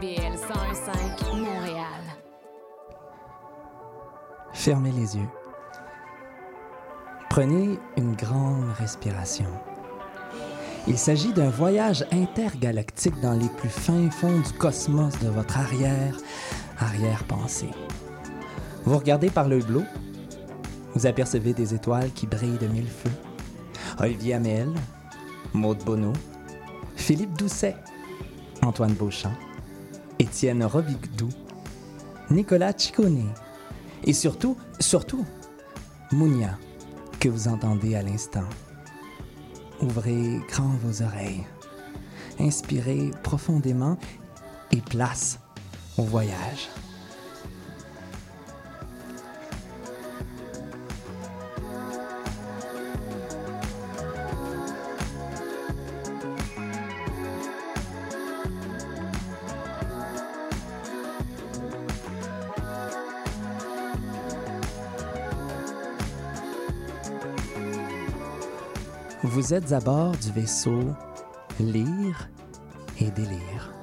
CIBL 101.5 Montréal. Fermez les yeux. Prenez une grande respiration. Il s'agit d'un voyage intergalactique dans les plus fins fonds du cosmos de votre arrière, arrière-pensée. Vous regardez par le bleu, vous apercevez des étoiles qui brillent de mille feux. Olivier Hamel, Maude Bonneau, Philippe Doucet, Antoine Beauchamp, Étienne Robigdou, Nicolas Ciccone et surtout, surtout, Mounia, que vous entendez à l'instant. Ouvrez grand vos oreilles, inspirez profondément et place au voyage. Vous êtes à bord du vaisseau Lire et délire.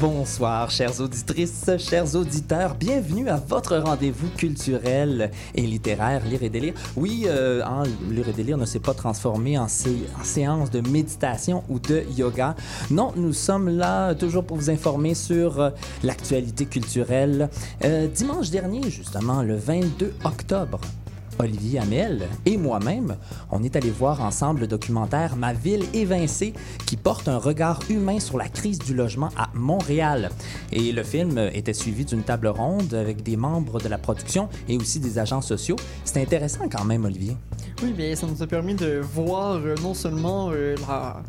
Bonsoir, chères auditrices, chers auditeurs. Bienvenue à votre rendez-vous culturel et littéraire Lire et délire. Oui, euh, hein, Lire et délire ne s'est pas transformé en, sé- en séance de méditation ou de yoga. Non, nous sommes là toujours pour vous informer sur euh, l'actualité culturelle. Euh, dimanche dernier, justement, le 22 octobre, Olivier Hamel et moi-même, on est allé voir ensemble le documentaire Ma ville évincée qui porte un regard humain sur la crise du logement à Montréal. Et le film était suivi d'une table ronde avec des membres de la production et aussi des agents sociaux. C'était intéressant quand même, Olivier. Oui, bien, ça nous a permis de voir euh, non seulement euh, la-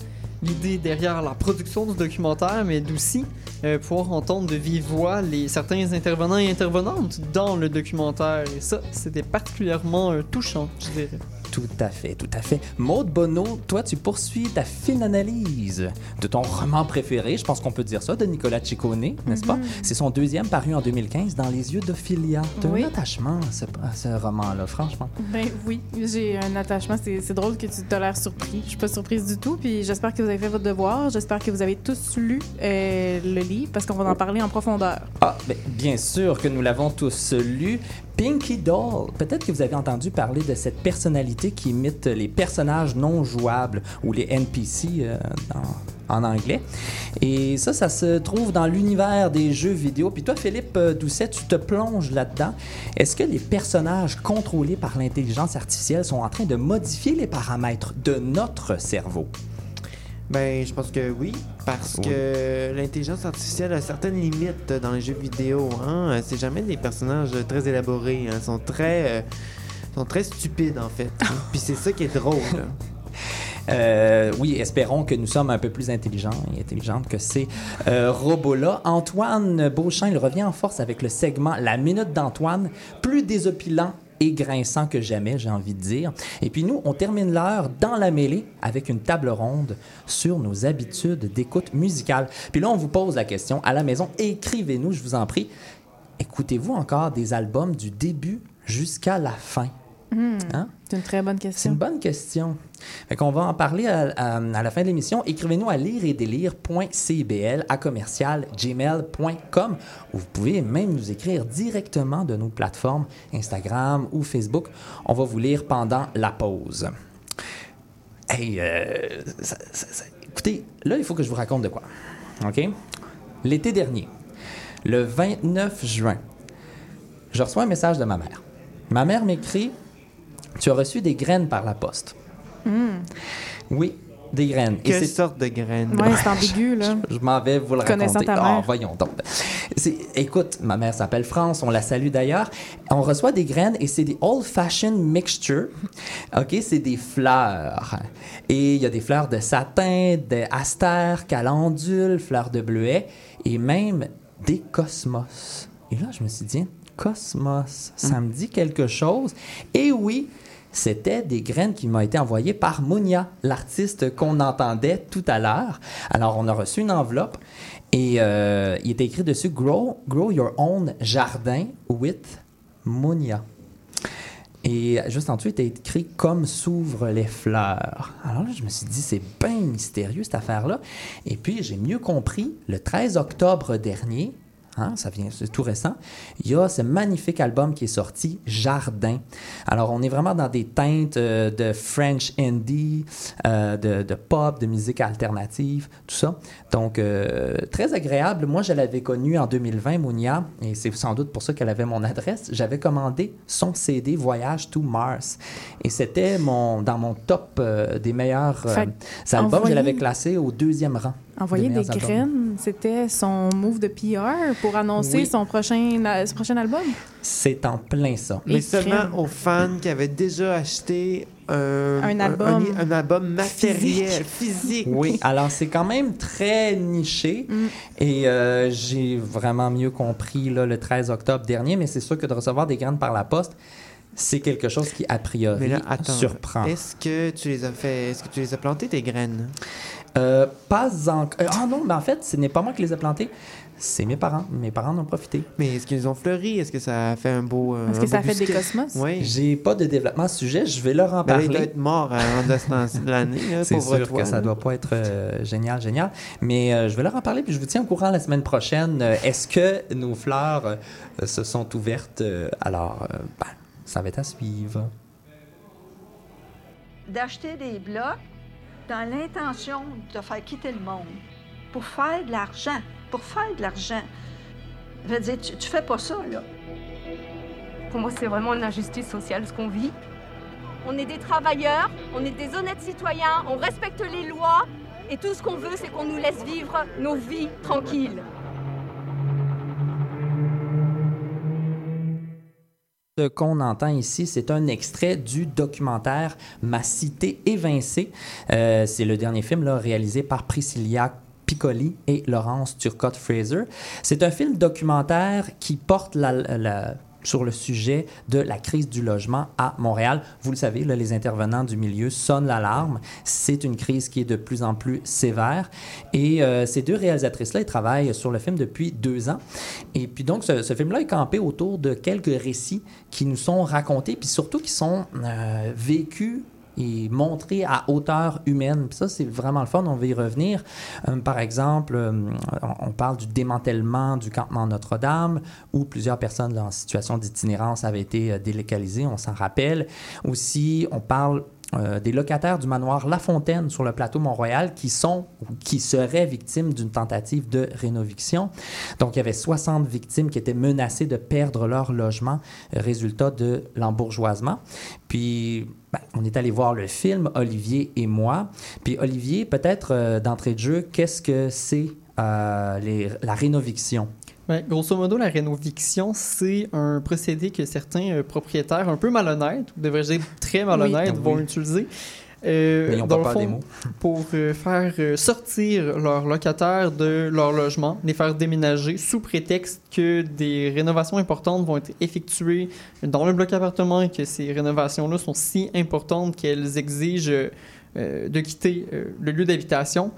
l'idée derrière la production du documentaire, mais d'aussi euh, pouvoir entendre de vive voix les, certains intervenants et intervenantes dans le documentaire. Et ça, c'était particulièrement euh, touchant, je dirais. Tout à fait, tout à fait. Maude Bonneau, toi, tu poursuis ta fine analyse de ton roman préféré, je pense qu'on peut dire ça, de Nicolas Ciccone, n'est-ce pas? C'est son deuxième paru en 2015, Dans les yeux d'Ophélia. T'as Oui. un attachement à ce, roman-là, franchement. Ben oui, j'ai un attachement. C'est drôle que tu t'as l'air surpris. Je suis pas surprise du tout. Puis j'espère que vous avez fait votre devoir. J'espère que vous avez tous lu euh, le livre parce qu'on va en parler en profondeur. Ah, ben, bien sûr que nous l'avons tous lu. Pinky Doll. Peut-être que vous avez entendu parler de cette personnalité qui imite les personnages non jouables ou les NPC euh, en anglais. Et ça, ça se trouve dans l'univers des jeux vidéo. Puis toi, Philippe euh, Doucet, tu te plonges là-dedans. Est-ce que les personnages contrôlés par l'intelligence artificielle sont en train de modifier les paramètres de notre cerveau? Ben, je pense que oui, parce Oui. que l'intelligence artificielle a certaines limites dans les jeux vidéo. Hein? C'est jamais des personnages très élaborés. Hein? Ils sont très, euh, sont très stupides en fait. Puis c'est ça qui est drôle. Euh, oui, espérons que nous sommes un peu plus intelligents et intelligentes que ces euh, robots-là. Antoine Beauchamp, il revient en force avec le segment La Minute d'Antoine, plus désopilant et grinçant que jamais, j'ai envie de dire. Et puis nous, on termine l'heure dans la mêlée avec une table ronde sur nos habitudes d'écoute musicale. Puis là, on vous pose la question à la maison, écrivez-nous, je vous en prie. Écoutez-vous encore des albums du début jusqu'à la fin? Hein? C'est une très bonne C'est question. une bonne question. Fait qu'on va en parler à, la fin de l'émission. Écrivez-nous à lireetdélire.cbl à commercial ou vous pouvez même nous écrire directement de nos plateformes Instagram ou Facebook. On va vous lire pendant la pause. Hey, euh, écoutez, là, il faut que je vous raconte de quoi. OK? L'été dernier, le 29 juin, je reçois un message de ma mère. Ma mère m'écrit Tu as reçu des graines par la poste. Oui, des graines. Et Quelle c'est- sorte de graines? Ouais, c'est ambigu, là. je m'en vais vous le Connaissant raconter. ta mère. voyons donc. Écoute, ma mère s'appelle France, on la salue d'ailleurs. On reçoit des graines et c'est des old fashioned mixture. OK, c'est des fleurs. Et il y a des fleurs de satin, d'astère, calendule, fleurs de bleuet et même des Cosmos. Et là, je me suis dit, Cosmos, ça me dit quelque chose. Et oui, c'était des graines qui m'ont été envoyées par Mounia, l'artiste qu'on entendait tout à l'heure. Alors, on a reçu une enveloppe et euh, il était écrit dessus Grow, Your Own Jardin with Mounia. Et juste en dessous, il était écrit Comme s'ouvrent les fleurs. Alors là, je me suis dit, c'est bien mystérieux cette affaire-là. Et puis, j'ai mieux compris, le 13 octobre dernier, Hein, ça vient, c'est tout récent. Il y a ce magnifique album qui est sorti, Jardin. Alors, on est vraiment dans des teintes euh, de French indie, euh, de, de, pop, de musique alternative, tout ça. Donc, euh, très agréable. Moi, je l'avais connue en 2020, Mounia, et c'est sans doute pour ça qu'elle avait mon adresse. J'avais commandé son CD Voyage to Mars. Et c'était mon, dans mon top des meilleurs albums. Je l'avais classé au deuxième rang. Envoyer de des albums. graines, c'était son move de PR pour annoncer Oui. son, prochain, son prochain album. C'est en plein ça. Mais Et seulement crème. aux fans qui avaient déjà acheté un, Un album un, un album matériel, physique. Oui, alors c'est quand même très niché Mm. et euh, j'ai vraiment mieux compris là, le 13 octobre dernier, mais c'est sûr que de recevoir des graines par la poste, c'est quelque chose qui, a priori, Mais là, attends. surprend. Est-ce que tu les as fait Est-ce que tu les as plantées tes graines? Euh, pas encore. Ah non, mais en fait, ce n'est pas moi qui les ai plantées, c'est mes parents. Mes parents en ont profité. Mais est-ce qu'ils ont fleuri? Est-ce que ça a fait un beau euh, Est-ce que ça a fait des cosmos? Oui. J'ai pas de développement à ce sujet, je vais leur en Ben là, il parler. doit être mort avant de l'année, C'est sûr toi, que ça doit pas être euh, génial, génial. Mais euh, je vais leur en parler, puis je vous tiens au courant la semaine prochaine. Euh, Est-ce que nos fleurs euh, se sont ouvertes? Euh, alors, euh, ben, ça va être à suivre. d'acheter des blocs dans l'intention de faire quitter le monde pour faire de l'argent. Pour faire de l'argent. Je veux dire, tu, tu fais pas ça, là. Pour moi, c'est vraiment une injustice sociale ce qu'on vit. On est des travailleurs, on est des honnêtes citoyens, on respecte les lois et tout ce qu'on veut, c'est qu'on nous laisse vivre nos vies tranquilles. Qu'on entend ici, c'est un extrait du documentaire Ma cité évincée. Euh, c'est le dernier film là, réalisé par Priscilla Piccoli et Laurence Turcotte-Fraser. C'est un film documentaire qui porte la- sur le sujet de la crise du logement à Montréal. Vous le savez, les intervenants du milieu sonnent l'alarme. C'est une crise qui est de plus en plus sévère. Et euh, ces deux réalisatrices-là, ils travaillent sur le film depuis deux ans. Et puis donc, ce, ce film-là est campé autour de quelques récits qui nous sont racontés, puis surtout qui sont euh, vécus et montrés à hauteur humaine. Ça, c'est vraiment le fun, on va y revenir. Euh, par exemple, euh, on, parle du démantèlement du campement Notre-Dame, où plusieurs personnes en situation d'itinérance avaient été euh, délocalisées, on s'en rappelle. Aussi, on parle des locataires du manoir La Fontaine sur le plateau Mont-Royal qui sont ou qui seraient victimes d'une tentative de rénoviction. Donc, il y avait 60 victimes qui étaient menacées de perdre leur logement, résultat de l'embourgeoisement. Puis, ben, on est allé voir le film, Olivier et moi. Puis, Olivier, peut-être euh, d'entrée de jeu, qu'est-ce que c'est euh, les- la rénoviction? Ouais, grosso modo, la rénoviction, c'est un procédé que certains euh, propriétaires un peu malhonnêtes, ou devrais-je dire très malhonnêtes, Oui. vont utiliser. Euh, dans le fond, des mots. pour euh, faire euh, sortir leurs locataires de leur logement, les faire déménager sous prétexte que des rénovations importantes vont être effectuées dans le bloc appartement et que ces rénovations-là sont si importantes qu'elles exigent euh, de quitter le lieu d'habitation.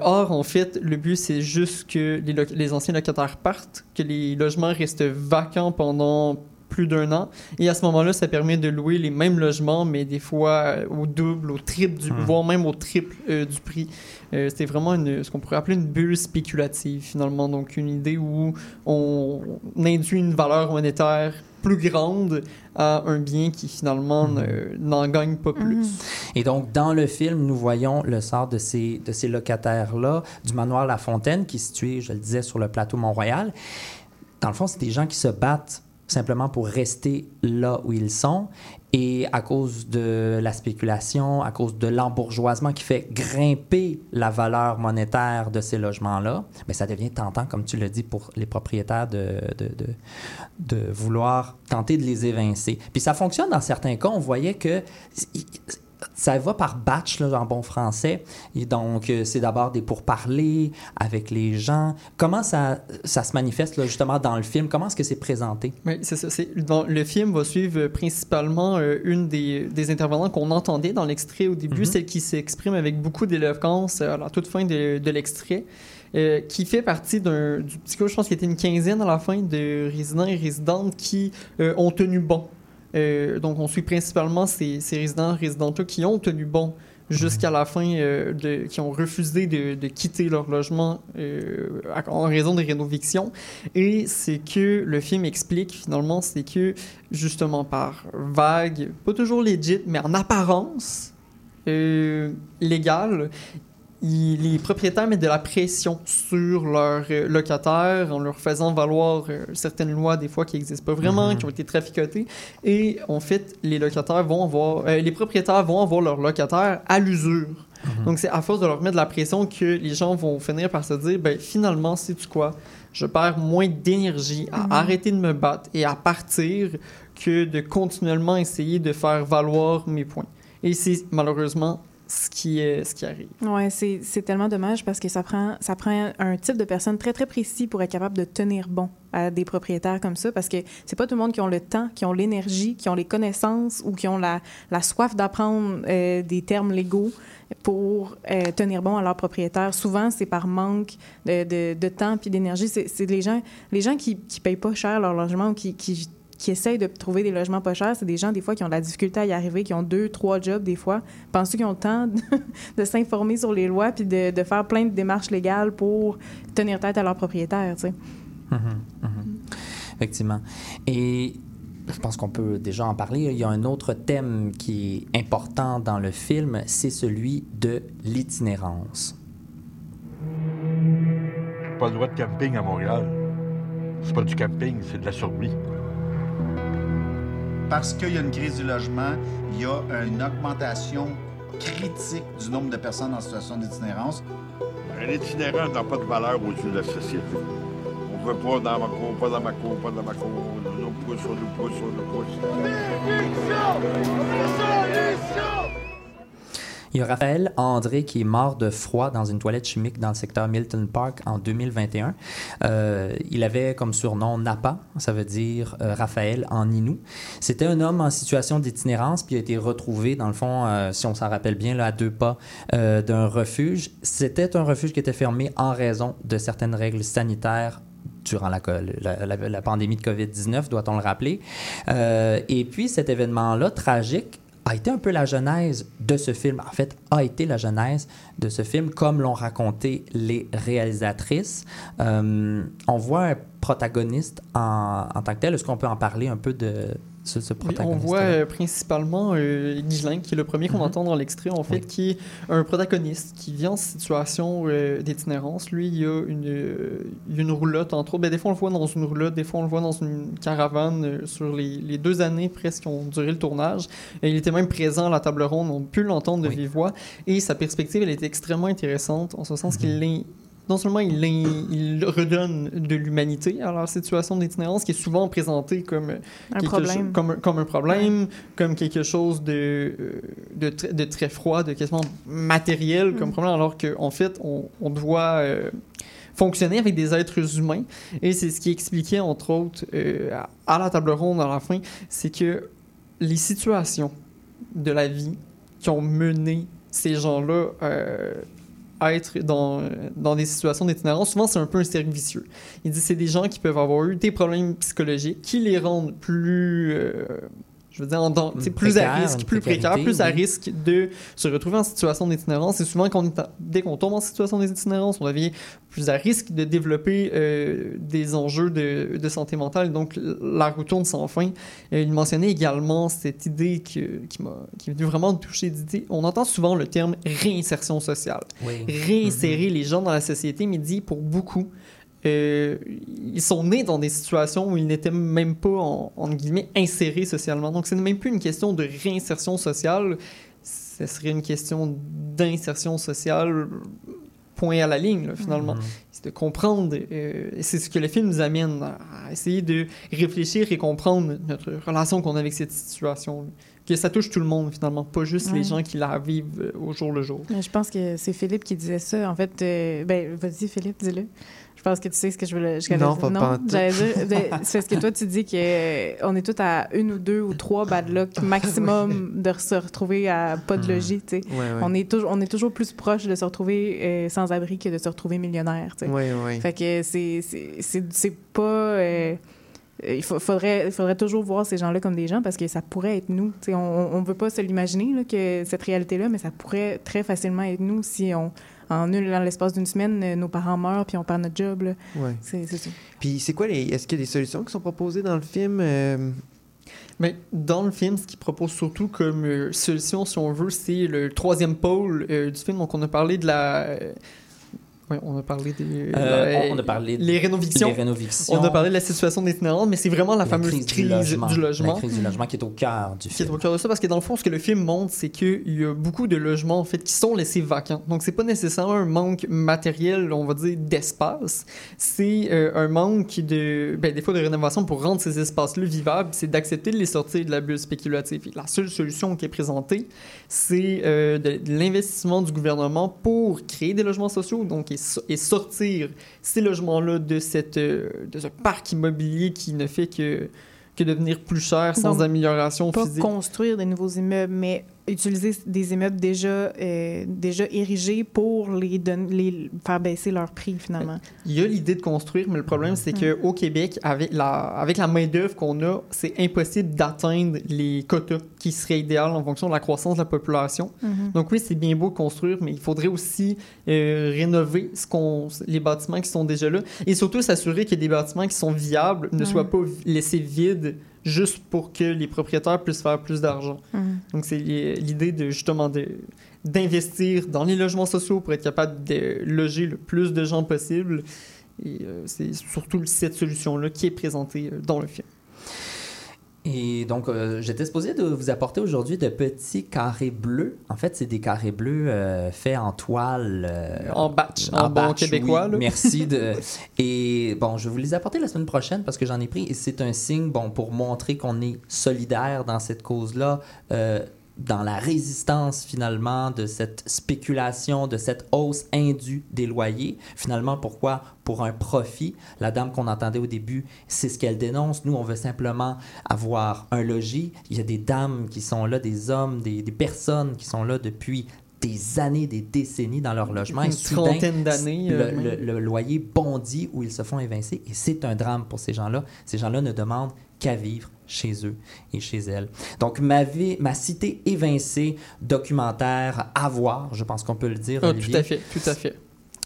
Or, en fait, le but, c'est juste que les, les anciens locataires partent, que les logements restent vacants pendant plus d'un an. Et à ce moment-là, ça permet de louer les mêmes logements, mais des fois euh, au double, au triple, du, Hmm. voire même au triple euh, du prix. Euh, C'était vraiment une, ce qu'on pourrait appeler une bulle spéculative, finalement. Donc, une idée où on, on induit une valeur monétaire plus grande à un bien qui, finalement, ne- n'en gagne pas plus. Mhm. Et donc, dans le film, nous voyons le sort de ces, de ces locataires-là, du manoir La Fontaine, qui est situé, je le disais, sur le plateau Mont-Royal. Dans le fond, c'est des gens qui se battent simplement pour rester là où ils sont. Et à cause de la spéculation, à cause de l'embourgeoisement qui fait grimper la valeur monétaire de ces logements-là, mais ça devient tentant, comme tu le dis, pour les propriétaires de, de, de, de vouloir tenter de les évincer. Puis ça fonctionne dans certains cas. On voyait que ça va par batch là, en bon français. Et donc, euh, c'est d'abord des pourparlers avec les gens. Comment ça, ça se manifeste là, justement dans le film? Comment est-ce que c'est présenté? Oui, c'est ça. le film va suivre euh, principalement euh, une des, des intervenants qu'on entendait dans l'extrait au début, Mhm. celle qui s'exprime avec beaucoup d'éloquence à la toute fin de, de l'extrait, euh, qui fait partie d'un du petit je pense qu'il était une quinzaine à la fin, de résidents et résidentes qui euh, ont tenu bon. Euh, donc, on suit principalement ces, ces résidents et résidentes-là qui ont tenu bon jusqu'à la fin, euh, qui ont refusé de, quitter leur logement euh, en raison des rénovictions. Et c'est que le film explique finalement, c'est que justement par vague, pas toujours legit, mais en apparence euh, légale, il- les propriétaires mettent de la pression sur leurs euh, locataires en leur faisant valoir euh, certaines lois des fois qui n'existent pas vraiment, Mhm. qui ont été traficotées. Et en fait, les locataires vont avoir, euh, les propriétaires vont avoir leurs locataires à l'usure. Mhm. Donc c'est à force de leur mettre de la pression que les gens vont finir par se dire, ben finalement, sais tu quoi, je perds moins d'énergie à Mhm. arrêter de me battre et à partir que de continuellement essayer de faire valoir mes points. Et c'est malheureusement ce qui, est, ce qui arrive. Ouais, c'est tellement dommage parce que ça prend, ça prend un type de personne très, très précis pour être capable de tenir bon à des propriétaires comme ça parce que c'est pas tout le monde qui ont le temps, qui ont l'énergie, qui ont les connaissances ou qui ont la, la soif d'apprendre euh, des termes légaux pour euh, tenir bon à leurs propriétaires. Souvent, c'est par manque de, de, temps puis d'énergie. C'est c'est les gens, les gens qui, qui payent pas cher leur logement ou qui, qui essayent de trouver des logements pas chers, c'est des gens, des fois, qui ont de la difficulté à y arriver, qui ont deux, trois jobs, des fois. Penses-tu qu'ils ont le temps de, de s'informer sur les lois puis de, de faire plein de démarches légales pour tenir tête à leurs propriétaires, tu sais? Mhm, mhm. Effectivement. Et je pense qu'on peut déjà en parler. Il y a un autre thème qui est important dans le film, c'est celui de l'itinérance. Pas le droit de camping à Montréal. C'est pas du camping, c'est de la survie. Parce qu'il y a une crise du logement, il y a une augmentation critique du nombre de personnes en situation d'itinérance. Un itinérant n'a pas de valeur aux yeux de la société. On veut pas dans ma cour, pas dans ma cour, pas dans ma cour. On nous pousse, on nous pousse, on nous pousse. Il y a Raphaël André qui est mort de froid dans une toilette chimique dans le secteur Milton Park en 2021. Euh, il avait comme surnom Napa, ça veut dire euh, Raphaël en Inou. C'était un homme en situation d'itinérance puis il a été retrouvé dans le fond, euh, si on s'en rappelle bien, là, à deux pas d'un refuge. C'était un refuge qui était fermé en raison de certaines règles sanitaires durant la, la, pandémie de COVID-19, doit-on le rappeler. Et puis cet événement-là, tragique, a été un peu la genèse de ce film. En fait, a été la genèse de ce film, comme l'ont raconté les réalisatrices. Euh, on voit protagoniste en, en tant que tel? Est-ce qu'on peut en parler un peu de ce, ce protagoniste on voit euh, principalement euh, qui est le premier qu'on Mhm. entend dans l'extrait, en fait, Oui. qui est un protagoniste qui vit en situation euh, d'itinérance. Lui, il a une, euh, a une roulotte, entre autres. Ben, des fois, on le voit dans une roulotte, des fois, on le voit dans une caravane euh, sur les, les deux années presque qui ont duré le tournage. Et il était même présent à la table ronde, on peut l'entendre de Oui. vive voix. Et sa perspective, elle est extrêmement intéressante, en ce sens qu'il l'in- non seulement il, redonne de l'humanité à leur situation d'itinérance, qui est souvent présentée comme Un problème. comme, un- comme un problème, comme quelque chose de, euh, de, tr- de très froid, de quasiment matériel comme Mm. problème, alors qu'en fait, on, on doit euh, fonctionner avec des êtres humains. Et c'est ce qui expliquait, entre autres, euh, à, la table ronde à la fin, c'est que les situations de la vie qui ont mené ces gens-là euh, être dans, dans des situations d'itinérance, souvent c'est un peu un cercle vicieux. Il dit c'est des gens qui peuvent avoir eu des problèmes psychologiques qui les rendent plus, euh, je veux dire, en sais, plus à risque, plus précarité, plus à risque de se retrouver en situation d'itinérance. Et souvent, quand on est dès qu'on tombe en situation d'itinérance, on devient plus à risque de développer euh, des enjeux de, de santé mentale. Donc, la roue tourne sans fin. Euh, il mentionnait également cette idée que- qui m'a qui est venue vraiment me toucher. d'idée. On entend souvent le terme réinsertion sociale Oui. réinsérer les gens dans la société, mais dit pour beaucoup, euh, ils sont nés dans des situations où ils n'étaient même pas, en, entre guillemets, insérés socialement. Donc, ce n'est même plus une question de réinsertion sociale, ce serait une question d'insertion sociale point à la ligne, là, finalement. Mhm. C'est de comprendre, euh, et c'est ce que le film nous amène à essayer de réfléchir et comprendre notre relation qu'on a avec cette situation. Que ça touche tout le monde, finalement, pas juste les gens qui la vivent euh, au jour le jour. Mais Je pense que c'est Philippe qui disait ça. En fait, euh, ben, vas-y, Philippe, dis-le. Pense que tu sais ce que je voulais je Non, pas- j'allais dire. ben, c'est parce que toi, tu dis qu'on est tous à une ou deux ou trois bad luck maximum de se retrouver à pas de Hmm. logis, tu sais. On, est toujours, on est toujours plus proche de se retrouver euh, sans abri que de se retrouver millionnaire, tu sais. Ouais, ouais. Fait que c'est- pas. euh, il faudrait, faudrait toujours voir ces gens-là comme des gens parce que ça pourrait être nous. T'sais, on ne veut pas se l'imaginer, que cette réalité-là, mais ça pourrait très facilement être nous si, on, en dans l'espace d'une semaine, euh, nos parents meurent puis on perd notre job. là. Ouais. C'est c'est ça. Puis c'est quoi les. Est-ce qu'il y a des solutions qui sont proposées dans le film euh, Mais dans le film, ce qu'il propose surtout comme euh, solution, si on veut, c'est le troisième pôle euh, du film. Donc, on a parlé de la. Ouais, on a parlé des. Euh, la- on a parlé de- Les rénovictions. Les rénovictions. On a parlé de la situation des mais c'est vraiment la, fameuse crise, du logement. La crise du logement qui est au cœur du qui est film. au cœur de ça parce que dans le fond ce que le film montre c'est qu'il y a beaucoup de logements en fait qui sont laissés vacants donc c'est pas nécessairement un manque matériel on va dire d'espace c'est euh, un manque de ben, des fois de rénovation pour rendre ces espaces là vivables c'est d'accepter de les sortir de la bulle spéculative Et la seule solution qui est présentée c'est euh, de, de l'investissement du gouvernement pour créer des logements sociaux donc et, so- et sortir ces logements là de cette euh, de ce parc immobilier qui ne fait que que devenir plus cher sans Donc, amélioration Pas physique. construire des nouveaux immeubles, mais utiliser des immeubles déjà, euh, déjà érigés pour les, les faire baisser leur prix, finalement. Il y a l'idée de construire, mais le problème, c'est que au Québec, avec la, avec la main-d'œuvre qu'on a, c'est impossible d'atteindre les quotas qui seraient idéales en fonction de la croissance de la population. Mhm. Donc oui, c'est bien beau de construire, mais il faudrait aussi euh, rénover ce qu'on, les bâtiments qui sont déjà là et surtout s'assurer que des bâtiments qui sont viables ne soient pas laissés vides juste pour que les propriétaires puissent faire plus d'argent. Mhm. Donc, c'est li- l'idée de justement de- d'investir dans les logements sociaux pour être capable de loger le plus de gens possible. Et euh, c'est surtout cette solution-là qui est présentée euh, dans le film. Et donc, euh, j'étais supposé de vous apporter aujourd'hui de petits carrés bleus. En fait, c'est des carrés bleus euh, faits en toile. euh, En batch, en batch, québécois, oui. là. Merci. De... Et bon, je vais vous les apporter la semaine prochaine parce que j'en ai pris. Et c'est un signe, bon, pour montrer qu'on est solidaire dans cette cause-là. Dans la résistance finalement de cette spéculation, de cette hausse indue des loyers. Finalement, pourquoi? Pour un profit. La dame qu'on entendait au début, c'est ce qu'elle dénonce. Nous, on veut simplement avoir un logis. Il y a des dames qui sont là, des hommes, des, des personnes qui sont là depuis des années, des décennies dans leur logement. Une et soudain, d'années, Le, euh, le loyer bondit où ils se font évincer. Et c'est un drame pour ces gens-là. Ces gens-là ne demandent qu'à vivre chez eux et chez elles. Donc, ma, vie, ma cité évincée, documentaire à voir, je pense qu'on peut le dire, tout Olivier, à fait, tout à fait.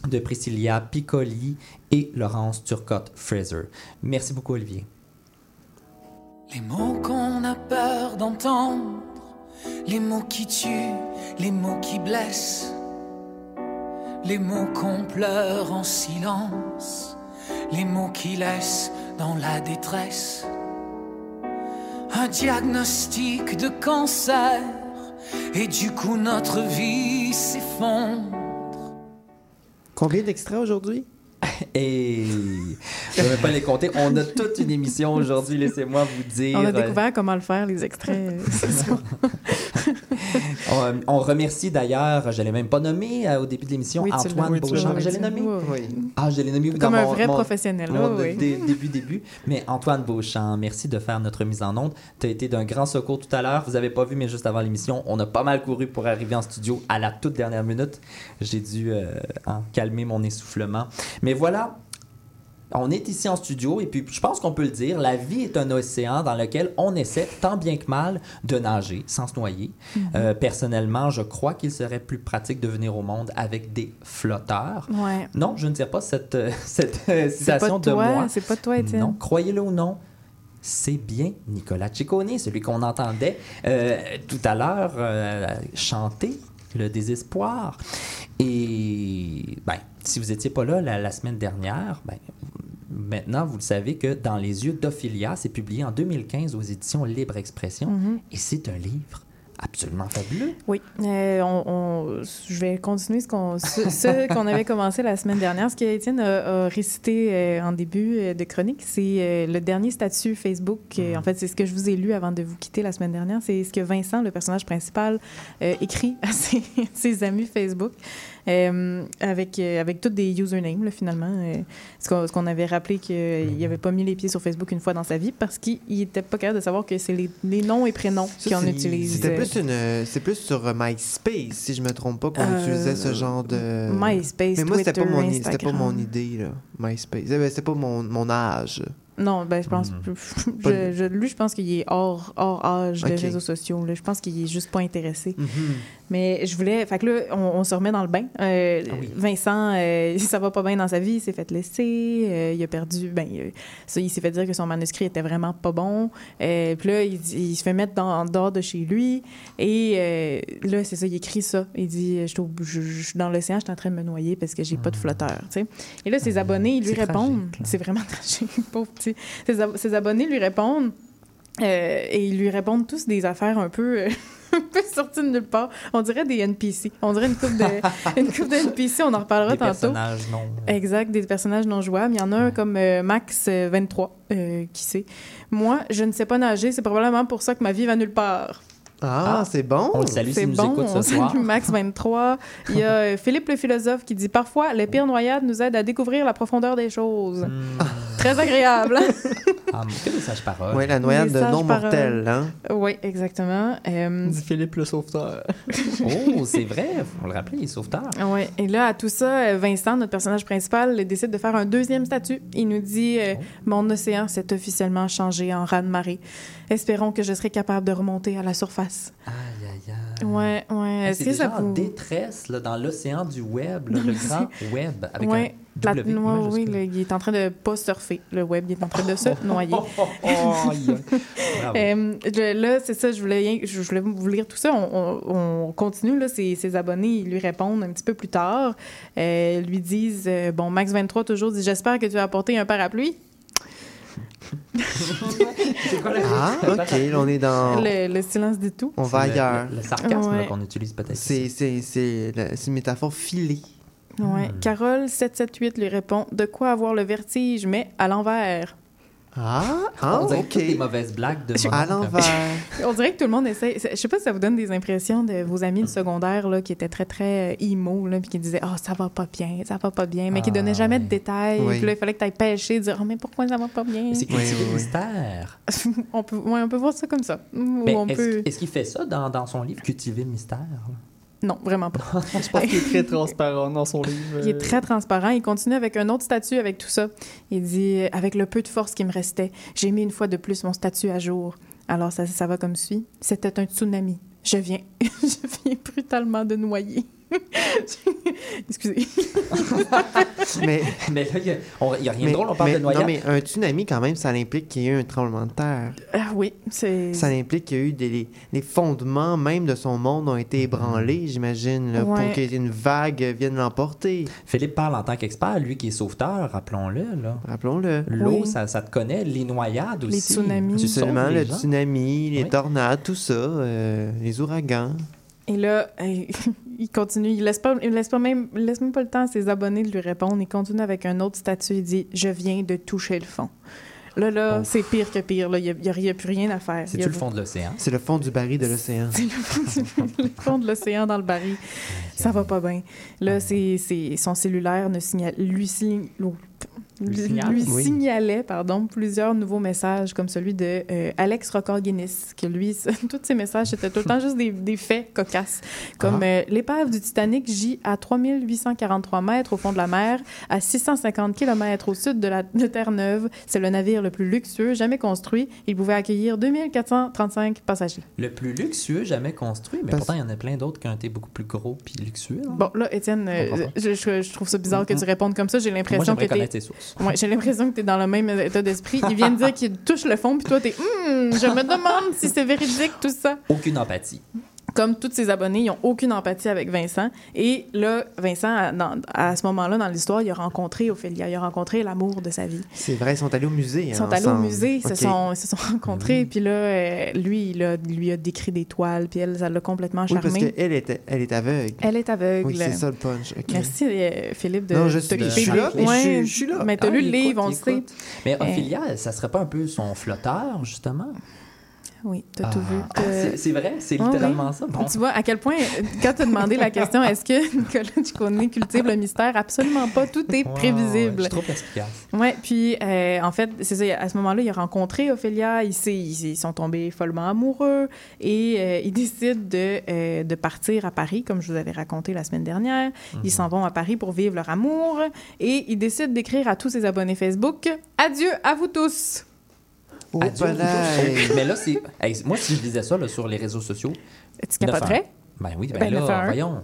de Priscilla Piccoli et Laurence Turcotte-Fraser. Merci beaucoup, Olivier. Les mots qu'on a peur d'entendre, les mots qui tuent, les mots qui blessent, les mots qu'on pleure en silence, les mots qui laissent dans la détresse. Un diagnostic de cancer, et du coup notre vie s'effondre. Combien d'extraits aujourd'hui? Et je ne vais pas les compter. On a toute une émission aujourd'hui, laissez-moi vous dire. On a découvert comment le faire, les extraits. On, on remercie d'ailleurs, je ne l'ai même pas nommé euh, au début de l'émission, Oui, Antoine Beauchamp. Je l'ai nommé? oui. Ah, je l'ai nommé oui, Comme dans un mon- vrai mon- professionnel, mon oui. dé- début, début. Mais Antoine Beauchamp, merci de faire notre mise en onde. Tu as été d'un grand secours tout à l'heure. Vous avez pas vu, mais juste avant l'émission, on a pas mal couru pour arriver en studio à la toute dernière minute. J'ai dû euh, hein, calmer mon essoufflement. Mais voilà, on est ici en studio et puis je pense qu'on peut le dire, la vie est un océan dans lequel on essaie tant bien que mal de nager sans se noyer. Mhm. Euh, personnellement, je crois qu'il serait plus pratique de venir au monde avec des flotteurs. Ouais. Non, je ne tire pas cette, euh, cette euh, C'est pas citation de toi, moi. c'est pas toi, Étienne. Non, croyez-le ou non, c'est bien Nicolas Ciccone, celui qu'on entendait euh, tout à l'heure chanter le désespoir. Et ben, si vous n'étiez pas là la, la semaine dernière, ben, maintenant vous le savez que Dans les yeux d'Ophélia, c'est publié en 2015 aux éditions Libre Expression Mhm. et c'est un livre absolument fabuleux. Oui, euh, on, on- je vais continuer ce qu'on avait commencé la semaine dernière. Ce qu'Étienne a, a récité euh, en début euh, de chronique, c'est le dernier statut Facebook. Euh, En fait, c'est ce que je vous ai lu avant de vous quitter la semaine dernière. C'est ce que Vincent, le personnage principal, écrit à ses, ses amis Facebook. Euh, avec, euh, avec tous des usernames, là, finalement. Euh, ce qu'on avait rappelé qu'il n'avait pas mis les pieds sur Facebook une fois dans sa vie parce qu'il n'était pas capable de savoir que c'est les, les noms et prénoms qu'on utilise. C'était plus une, c'est plus sur MySpace, si je me trompe pas, qu'on Euh, utilisait ce genre de. MySpace, Mais moi, c'était pas mon, pas mon idée là. MySpace, Eh ben, c'était pas mon, mon âge. Non, ben, je pense. Je, je- lui, je pense qu'il est hors, hors âge Ok. des réseaux sociaux. là. Je pense qu'il est juste pas intéressé. Mhm. Mais je voulais. Fait que là, on, on se remet dans le bain. Euh, Ah oui. Vincent, euh, ça va pas bien dans sa vie. Il s'est fait laisser. euh, il a perdu. Ben, il, ça, il s'est fait dire que son manuscrit était vraiment pas bon. Euh, puis là, il, se fait mettre dans, en dehors de chez lui. Et euh, là, c'est ça, il écrit ça. Il dit Je suis au- je- je suis dans l'océan, je suis en train de me noyer parce que j'ai pas de flotteur. tu sais. Et là, ses abonnés, ils lui Ah. répondent. C'est vraiment tragique, pauvre petit. Ses, ab- ses abonnés lui répondent. Euh, et ils lui répondent tous des affaires un peu, euh, un peu sorties de nulle part. On dirait des NPC. On dirait une coupe de, une coupe de NPC. On en reparlera Des tantôt. personnages non. Exact, des personnages non jouables. Il y en a un comme euh, Max, euh, 23, euh, qui sait? Moi, je ne sais pas nager. C'est probablement pour ça que ma vie va nulle part. Ah, Ah. c'est bon. On le salue C'est s'il nous bon, écoute on ce soir. Max 23. Il y a euh, Philippe le philosophe qui dit Parfois, les pires noyades nous aident à découvrir la profondeur des choses. Hmm. Très agréable. Ah, que des sages paroles. Ouais, la noyade Des de non mortel, hein. oui, exactement. Euh, Dit Philippe le sauveteur. Oh, c'est vrai, faut le rappeler, il est sauveteur. Ouais. Et là, à tout ça, euh, Vincent, notre personnage principal, décide de faire un deuxième statut. Il nous dit euh, Mon océan s'est officiellement changé en raz-de-marée. Espérons que je serai capable de remonter à la surface. Aïe, aïe, aïe. Ouais, ouais. Est-ce que déjà ça en vous. détresse là, dans l'océan du web, là, le grand web, avec Ouais, un la- W majuscule. oui, là, il est en train de pas surfer. Le web, il est en train de se noyer. Oh, oh, oh. Euh, je- là, c'est ça, je voulais, je voulais vous lire tout ça. On, on- on continue, là, ses, ses abonnés, ils lui répondent un petit peu plus tard. Euh, lui disent, euh, bon, Max23 toujours dit, j'espère que tu as apporté un parapluie. Ah, ok, là, on est dans. Le, le silence dit tout. On va ailleurs. Le, le sarcasme Ouais. qu'on utilise peut-être. C'est, c'est une métaphore filée. Ouais. Hmm. Carole 778 lui répond, de quoi avoir le vertige, mais à l'envers. Ah, ah On dirait ok. toutes des mauvaises blagues de À l'envers. On dirait que tout le monde essaie. Je sais pas si ça vous donne des impressions de vos amis du secondaire là, qui étaient très, très euh, emo, là, puis qui disaient Oh, ça va pas bien, ça va pas bien, mais qui Ah, donnaient jamais de détails. Oui. Puis là, il fallait que tu ailles pêcher, dire Oh, mais pourquoi ça va pas bien? C'est Oui, mystère? on, peut, ouais, on peut voir ça comme ça. Ou Mais on est-ce peut. est-ce qu'il fait ça dans, dans son livre Cultiver le mystère? là? Non, vraiment pas. Je pense qu'il est très transparent dans son livre. Il est très transparent. Il continue avec un autre statut avec tout ça. Il dit Avec le peu de force qui me restait, j'ai mis une fois de plus mon statut à jour. Alors ça, ça va comme suit. C'était un tsunami. Je viens, je viens brutalement de noyer. Excusez. mais, Mais là, il n'y a, a rien mais, de drôle, on parle mais- de noyade. non, mais un tsunami, quand même, ça implique qu'il y ait eu un tremblement de terre. Ah oui, c'est. Ça implique qu'il y a eu des les, les fondements même de son monde ont été ébranlés, j'imagine, là, Ouais. pour qu'une vague vienne l'emporter. Philippe parle en tant qu'expert, lui qui est sauveteur, rappelons-le. là. Rappelons-le. L'eau, Oui. ça, ça te connaît. Les noyades Les aussi. tsunamis. Tu Seulement les le gens. tsunami, les Oui. tornades, tout ça, euh, les ouragans. Et là, il continue. Il laisse pas, il laisse pas même, il laisse même pas le temps à ses abonnés de lui répondre. Il continue avec un autre statut. Il dit Je viens de toucher le fond. Là, là, Oh. c'est pire que pire. là. Il n'y a, il y a plus rien à faire. C'est-tu le fond de l'océan? C'est le fond du baril de l'océan. C'est le fond, du- le fond de l'océan dans le baril. Ça va pas bien. Là, c'est, c'est- son cellulaire ne signale, lui, sign- oh, Lui lui, signale? lui Oui. signalait pardon, plusieurs nouveaux messages, comme celui de euh, Alex Record Guinness, que lui, tous ses messages, c'était tout le temps juste des, des faits cocasses, comme Ah. euh, l'épave du Titanic gît à 3843 mètres au fond de la mer, à 650 km au sud de, la, de Terre-Neuve. C'est le navire le plus luxueux jamais construit. Il pouvait accueillir 2435 passagers. Le plus luxueux jamais construit, mais Parce- pourtant, il y en a plein d'autres qui ont été beaucoup plus gros puis luxueux. hein. Bon, là, Étienne, euh, je, je- je trouve ça bizarre que tu répondes comme ça. J'ai l'impression que connaître tes sources. Ouais, j'ai l'impression que tu es dans le même état d'esprit. Il vient de dire qu'il touche le fond, puis toi, tu es je me demande si c'est véridique tout ça. Aucune empathie. Comme tous ses abonnés, ils n'ont aucune empathie avec Vincent. Et là, Vincent, à, dans- à ce moment-là, dans l'histoire, il a rencontré Ophélia. Il a rencontré l'amour de sa vie. C'est vrai, ils sont allés au musée. Ils sont allés au musée, ils se sont, se sont rencontrés. Puis là, euh, lui, il, a- lui a décrit des toiles, puis elle, ça l'a complètement Oui, parce charmé. qu'elle est, elle est aveugle. Elle est aveugle. Oui, c'est ça le punch. Merci, euh, Philippe, de Non, je t'occuper suis- je suis de- là, mais je Ouais, suis- je suis là. Mais t'as Ah, lu le livre, écoute, on le sait. Mais Euh, Ophélia, ça serait pas un peu son flotteur, justement? Oui, t'as tout vu. Ah, T'as- c'est- vrai? C'est Ah oui. littéralement ça? Bon. Tu vois à quel point, euh, quand tu as demandé la question, est-ce que Nicolas Ciccone cultive le mystère? Absolument pas. Tout est prévisible. ouais, je trop perspicace. Ouais, puis euh, en fait, c'est ça, à ce moment-là, il a rencontré Ophélia, ils, ils, ils sont tombés follement amoureux et euh, ils décident de, euh, de partir à Paris, comme je vous avais raconté la semaine dernière. Ils s'en vont à Paris pour vivre leur amour et ils décident d'écrire à tous ses abonnés Facebook Adieu à vous tous. Mais là, c'est. hey, moi, si je disais ça là, sur les réseaux sociaux. Tu capoterais? Ben oui, ben, Ben, là, 911. voyons.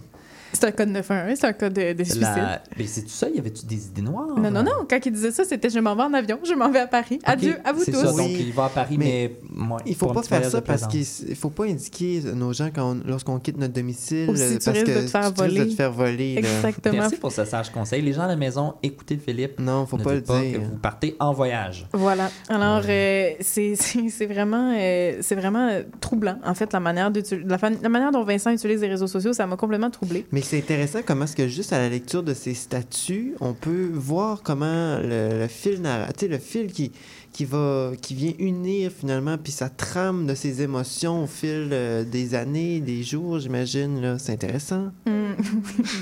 C'est un code 911, c'est un code de, de suicide. La... Mais c'est-tu ça? Y avait-tu des idées noires? Non, non, non. Quand il disait ça, c'était je m'en vais en avion, je m'en vais à Paris. Adieu à vous c'est tous. ça, donc il va à Paris, mais. Mais ouais, Il faut pas faire ça parce qu'il faut pas indiquer à nos gens quand on- lorsqu'on quitte notre domicile Aussi, euh, tu parce que de te faire tu risques de voler. te faire voler. là. Exactement. Merci pour ce sage conseil. Les gens à la maison, écoutez Philippe. Non, faut ne pas le pas dire. que vous partez en voyage. Voilà. Alors, euh, c'est c'est- c'est vraiment, euh, c'est vraiment euh, troublant, en fait, la manière, la, la manière dont Vincent utilise les réseaux sociaux, ça m'a complètement troublé. Mais c'est intéressant comment est-ce que juste à la lecture de ces statuts, on peut voir comment le, fil narratif, le fil qui, qui va qui vient unir finalement puis ça trame de ses émotions au fil euh, des années, des jours, j'imagine là, c'est intéressant.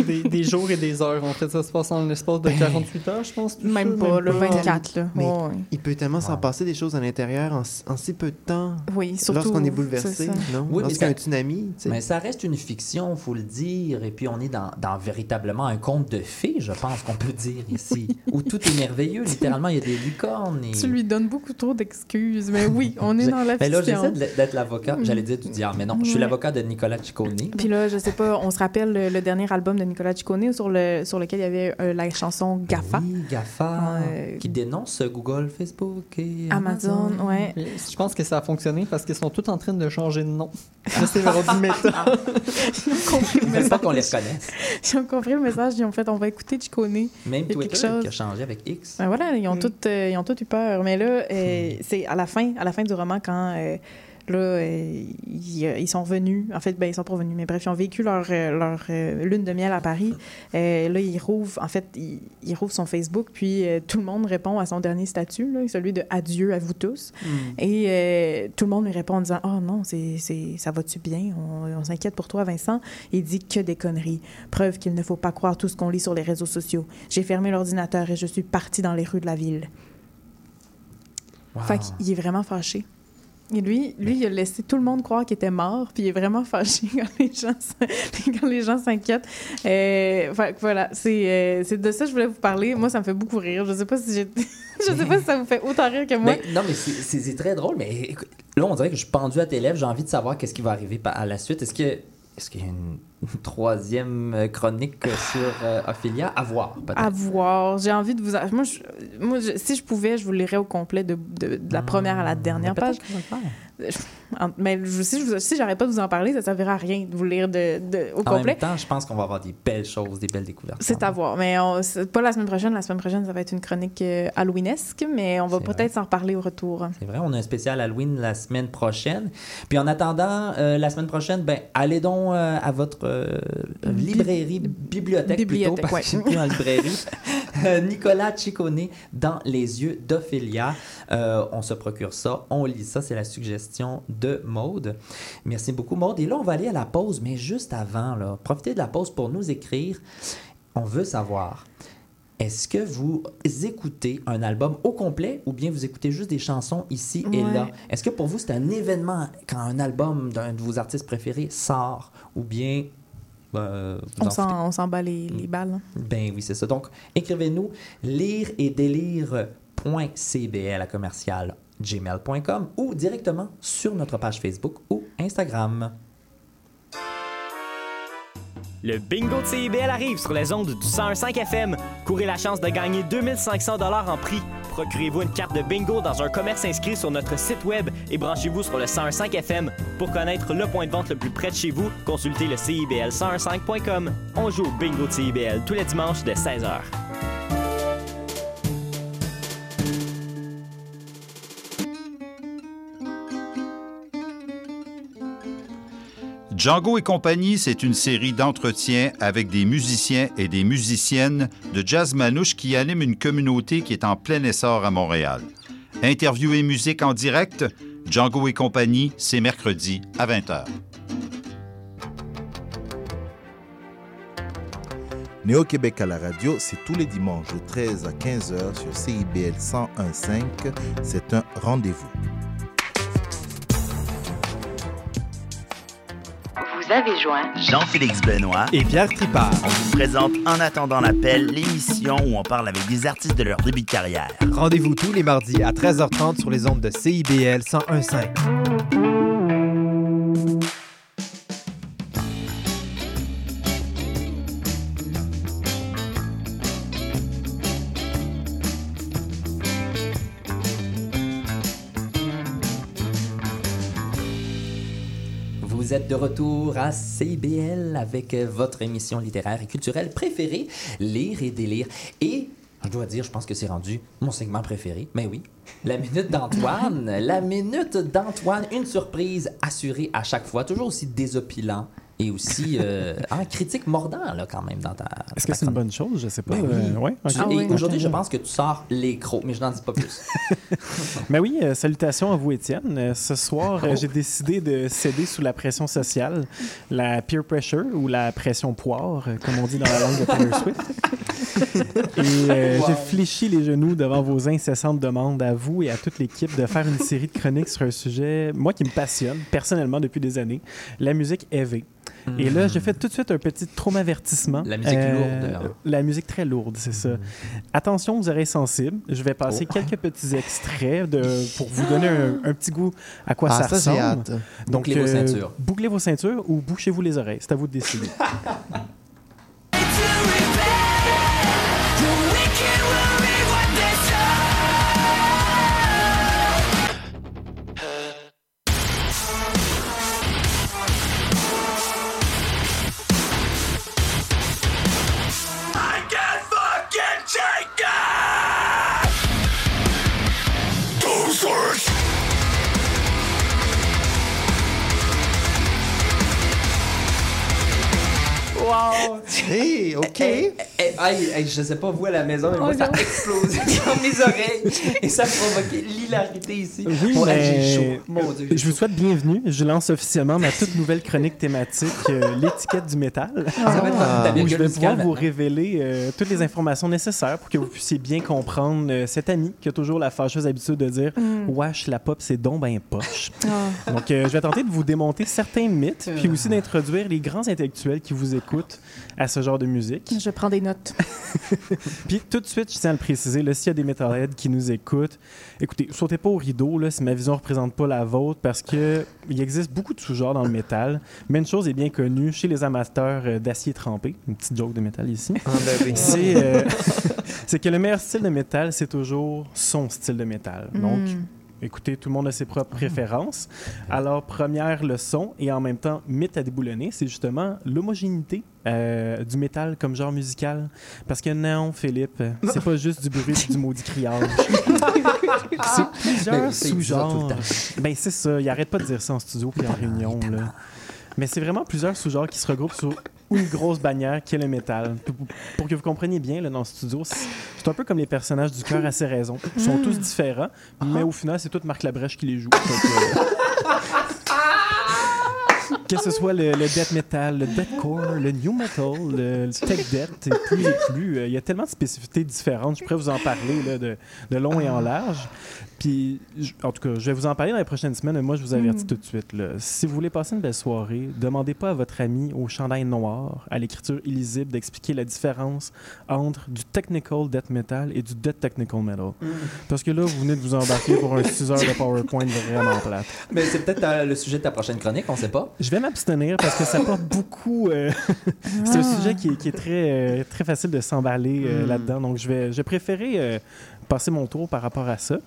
des, des jours et des heures. En fait, ça se passe en l'espace de 48 heures, je pense. tout Même ça, pas, le pas. 24, là. Mais Ouais, ouais. il peut tellement s'en passer des choses à l'intérieur en, si- en si peu de temps. Oui, surtout. Lorsqu'on est bouleversé, non? Oui, Lorsqu'il y a un tsunami. Mais ça reste une fiction, faut le dire. Et puis on est dans, dans véritablement un conte de fées, je pense qu'on peut dire ici, où tout est merveilleux. Littéralement, il y a des licornes. Et... Tu lui donnes beaucoup trop d'excuses, mais oui, on est dans la Mais là, j'essaie d'être l'avocat. J'allais dire du diable, mais non. Je suis Ouais. l'avocat de Nicolas Ciccone. Puis là, je sais pas, on se rappelle le, le dernier album de Nicolas Ciccone sur, le, sur lequel il y avait euh, la chanson GAFA. Oui, GAFA. Ouais. Qui dénonce Google, Facebook et Amazon, ouais. Mais Je pense que ça a fonctionné parce qu'ils sont tous en train de changer de nom. Là, c'est rendu méta. Ils ont compris le Ils veulent pas qu'on les reconnaisse. Ils ont compris le message, ils ont fait, on va écter Ciccone. Même Twitter chose. qui a changé avec X. Ben voilà, ils ont, Mm. toutes, euh, ils ont tous eu peur. Mais là, euh, Hmm. c'est à la fin, à la fin du roman quand euh, là euh, ils, ils sont venus. En fait, ben ils sont pas venus, mais bref, ils ont vécu leur euh, leur lune de miel à Paris. Là, ils rouvrent, en fait, ils, ils rouvrent son Facebook, puis tout le monde répond à son dernier statut, là, celui de adieu à vous tous. Et euh, tout le monde lui répond en disant Oh non, c'est, ça va-tu bien? On, on s'inquiète pour toi, Vincent. Il dit que des conneries. Preuve qu'il ne faut pas croire tout ce qu'on lit sur les réseaux sociaux. J'ai fermé l'ordinateur et je suis parti dans les rues de la ville. Wow. Fait qu'il est vraiment fâché. Et lui, lui, il a laissé tout le monde croire qu'il était mort, puis il est vraiment fâché quand les gens, quand les gens s'inquiètent. Euh, fait que voilà, c'est, euh, c'est de ça que je voulais vous parler. Moi, ça me fait beaucoup rire. Je sais pas si je sais pas si ça vous fait autant rire que moi. Mais, non, mais c'est- très drôle. Mais écoute, là, on dirait que je suis pendu à tes lèvres. J'ai envie de savoir qu'est-ce qui va arriver à la suite. Est-ce que est-ce qu'il y a une troisième euh, chronique euh, sur euh, Ophélia à voir peut-être? À voir. J'ai envie de vous. en- Moi, je- moi je- si je pouvais, je vous lirais au complet de, de- de la première à la dernière Mais page. le faire. En- Mais je- si je vous- si j'arrête pas de vous en parler, ça servira à rien de vous lire de, de- au En complet. même temps, je pense qu'on va avoir des belles choses, des belles découvertes. C'est à voir. Mais on- c'est pas la semaine prochaine. La semaine prochaine, ça va être une chronique euh, halloweenesque, mais on va C'est peut-être s'en reparler au retour. C'est vrai, on a un spécial Halloween la semaine prochaine. Puis en attendant, euh, la semaine prochaine, ben, allez donc euh, à votre euh, librairie, bibliothèque, Bibliothèque, plutôt, parce que plus en librairie. Euh, Nicolas Ciccone dans Les yeux d'Ophélia. Euh, on se procure ça, on lit ça, c'est la suggestion de Maude. Merci beaucoup Maude. Et là, on va aller à la pause, mais juste avant, là, profitez de la pause pour nous écrire. On veut savoir, est-ce que vous écoutez un album au complet ou bien vous écoutez juste des chansons ici et Ouais. là? Est-ce que pour vous, c'est un événement quand un album d'un de vos artistes préférés sort ou bien ben, vous On s'en, bat les, les balles. hein. Ben oui, c'est ça. Donc, écrivez-nous lire et délire.cbl à commercial gmail.com ou directement sur notre page Facebook ou Instagram. Le bingo de CIBL arrive sur les ondes du 101.5 FM. Courez la chance de gagner 2500 dollars en prix. Procurez-vous une carte de bingo dans un commerce inscrit sur notre site web et branchez-vous sur le 1015 FM. Pour connaître le point de vente le plus près de chez vous, consultez le CIBL1015.com. On joue au bingo de CIBL tous les dimanches de 16h. Django et compagnie, c'est une série d'entretiens avec des musiciens et des musiciennes de jazz manouche qui animent une communauté qui est en plein essor à Montréal. Interview et musique en direct, Django et compagnie, c'est mercredi à 20h. Néo-Québec à la radio, c'est tous les dimanches de 13 à 15h sur CIBL 101.5. C'est un rendez-vous. Vous avez joint Jean-Félix Benoît et Pierre Tripart. On vous présente En attendant l'appel, l'émission où on parle avec des artistes de leur début de carrière. Rendez-vous tous les mardis à 13h30 sur les ondes de CIBL 101.5. retour à CBL avec euh, votre émission littéraire et culturelle préférée, Lire et délire. Et je dois dire, je pense que c'est rendu mon segment préféré. Mais oui, la minute d'Antoine. la minute d'Antoine, une surprise assurée à chaque fois, toujours aussi désopilant et aussi euh, un critique mordant là quand même dans ta. Est-ce que c'est une bonne chose? Je sais pas. Ben oui. Euh, ouais, ok. Tu- Ah et oui, aujourd'hui, je pense que tu sors les crocs, mais je n'en dis pas plus. Ben oui, euh, salutations à vous, Étienne. Euh, ce soir, euh, Oh. j'ai décidé de céder sous la pression sociale, la peer pressure ou la pression poire, euh, comme on dit dans la langue de Taylor Swift. Et euh, Wow. j'ai fléchi les genoux devant vos incessantes demandes à vous et à toute l'équipe de faire une série de chroniques sur un sujet, moi, qui me passionne personnellement depuis des années, la musique heavy. Et là, je fais tout de suite un petit traumavertissement. La musique lourde, là. La musique très lourde, c'est ça. Attention aux oreilles sensibles. Je vais passer Oh. quelques petits extraits de, pour vous donner un, un petit goût à quoi Ah, ça ça, j'ai ressemble. hâte. Donc, Bouclez vos euh, ceintures. Bouclez vos ceintures ou bouchez-vous les oreilles. C'est à vous de décider. Wow! Hey, OK. Hey, hey, hey, hey, je sais pas vous à la maison, mais moi, Oh ça a explosé dans mes oreilles et ça a provoqué l'hilarité ici. Oui, mais chaud. Mon Dieu. je vous souhaite bienvenue. Je lance officiellement ma toute nouvelle chronique thématique, euh, l'étiquette du métal. Ça va être Ah. ta où je vais pouvoir vous révéler euh, toutes les informations nécessaires pour que vous puissiez bien comprendre euh, cet ami qui a toujours la fâcheuse habitude de dire Mm. Wesh, la pop, c'est donc ben poche. Ah. Donc, euh, je vais tenter de vous démonter certains mythes, puis aussi d'introduire les grands intellectuels qui vous écoutent à ce genre de musique. Je prends des notes. Puis tout de suite, je tiens à le préciser, là, s'il y a des metalheads qui nous écoutent, écoutez, sautez pas au rideau là, si ma vision ne représente pas la vôtre, parce que il existe beaucoup de sous-genres dans le métal, mais une chose est bien connue chez les amateurs euh, d'acier trempé, une petite joke de métal ici, Ah, ben oui. c'est euh, c'est que le meilleur style de métal, c'est toujours son style de métal. Donc, Mm. Écoutez, tout le monde a ses propres préférences. Alors, première leçon et en même temps mythe à déboulonner, c'est justement l'homogénéité euh, du métal comme genre musical. Parce que non, Philippe, c'est pas juste du bruit et du maudit criage. c'est plusieurs Ben, sous-genres. Ben, c'est ça. Il arrête pas de dire ça en studio puis en réunion. Là. Mais c'est vraiment plusieurs sous-genres qui se regroupent sous une grosse bannière qui est le métal. Pour, que vous compreniez bien, là, dans le studio, c'est c'est un peu comme les personnages du cœur à ses raisons. Ils sont tous différents, mais au final, c'est toute Marc Labrèche qui les joue. Donc, euh, que ce soit le, le death metal, le deathcore, le new metal, le, le tech death, et plus et plus, euh, il y a tellement de spécificités différentes. Je pourrais vous en parler là, de, de long et en large. Puis, en tout cas, je vais vous en parler dans les prochaines semaines, mais moi, je vous avertis Mm. tout de suite. là. Si vous voulez passer une belle soirée, demandez pas à votre ami au chandail noir, à l'écriture illisible, d'expliquer la différence entre du technical death metal et du death technical metal. Parce que là, vous venez de vous embarquer pour un 6 heures de PowerPoint vraiment plate. Mais c'est peut-être euh, le sujet de ta prochaine chronique, on sait pas. Je vais m'abstenir parce que ça porte beaucoup. euh, c'est un sujet qui est, qui est très, euh, très facile de s'emballer euh, Mm. là-dedans. Donc, je vais, je vais préférer passer mon tour par rapport à ça.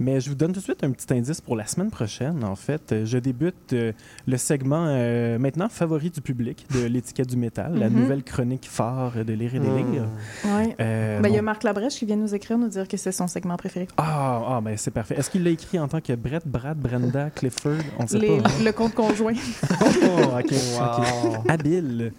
Mais je vous donne tout de suite un petit indice pour la semaine prochaine. En fait, Euh, je débute euh, le segment euh, maintenant favori du public de l'étiquette du métal, la Mhm. nouvelle chronique phare de Lire et Délire. Ouais. Euh, Ben, il y a Marc Labrèche qui vient nous écrire, nous dire que c'est son segment préféré. Ah, ah, ben c'est parfait. Est-ce qu'il l'a écrit en tant que Brett, Brad, Brenda, Clifford? On ne sait Les- pas. hein? le compte conjoint. Oh, ok, Wow. ok. Habile.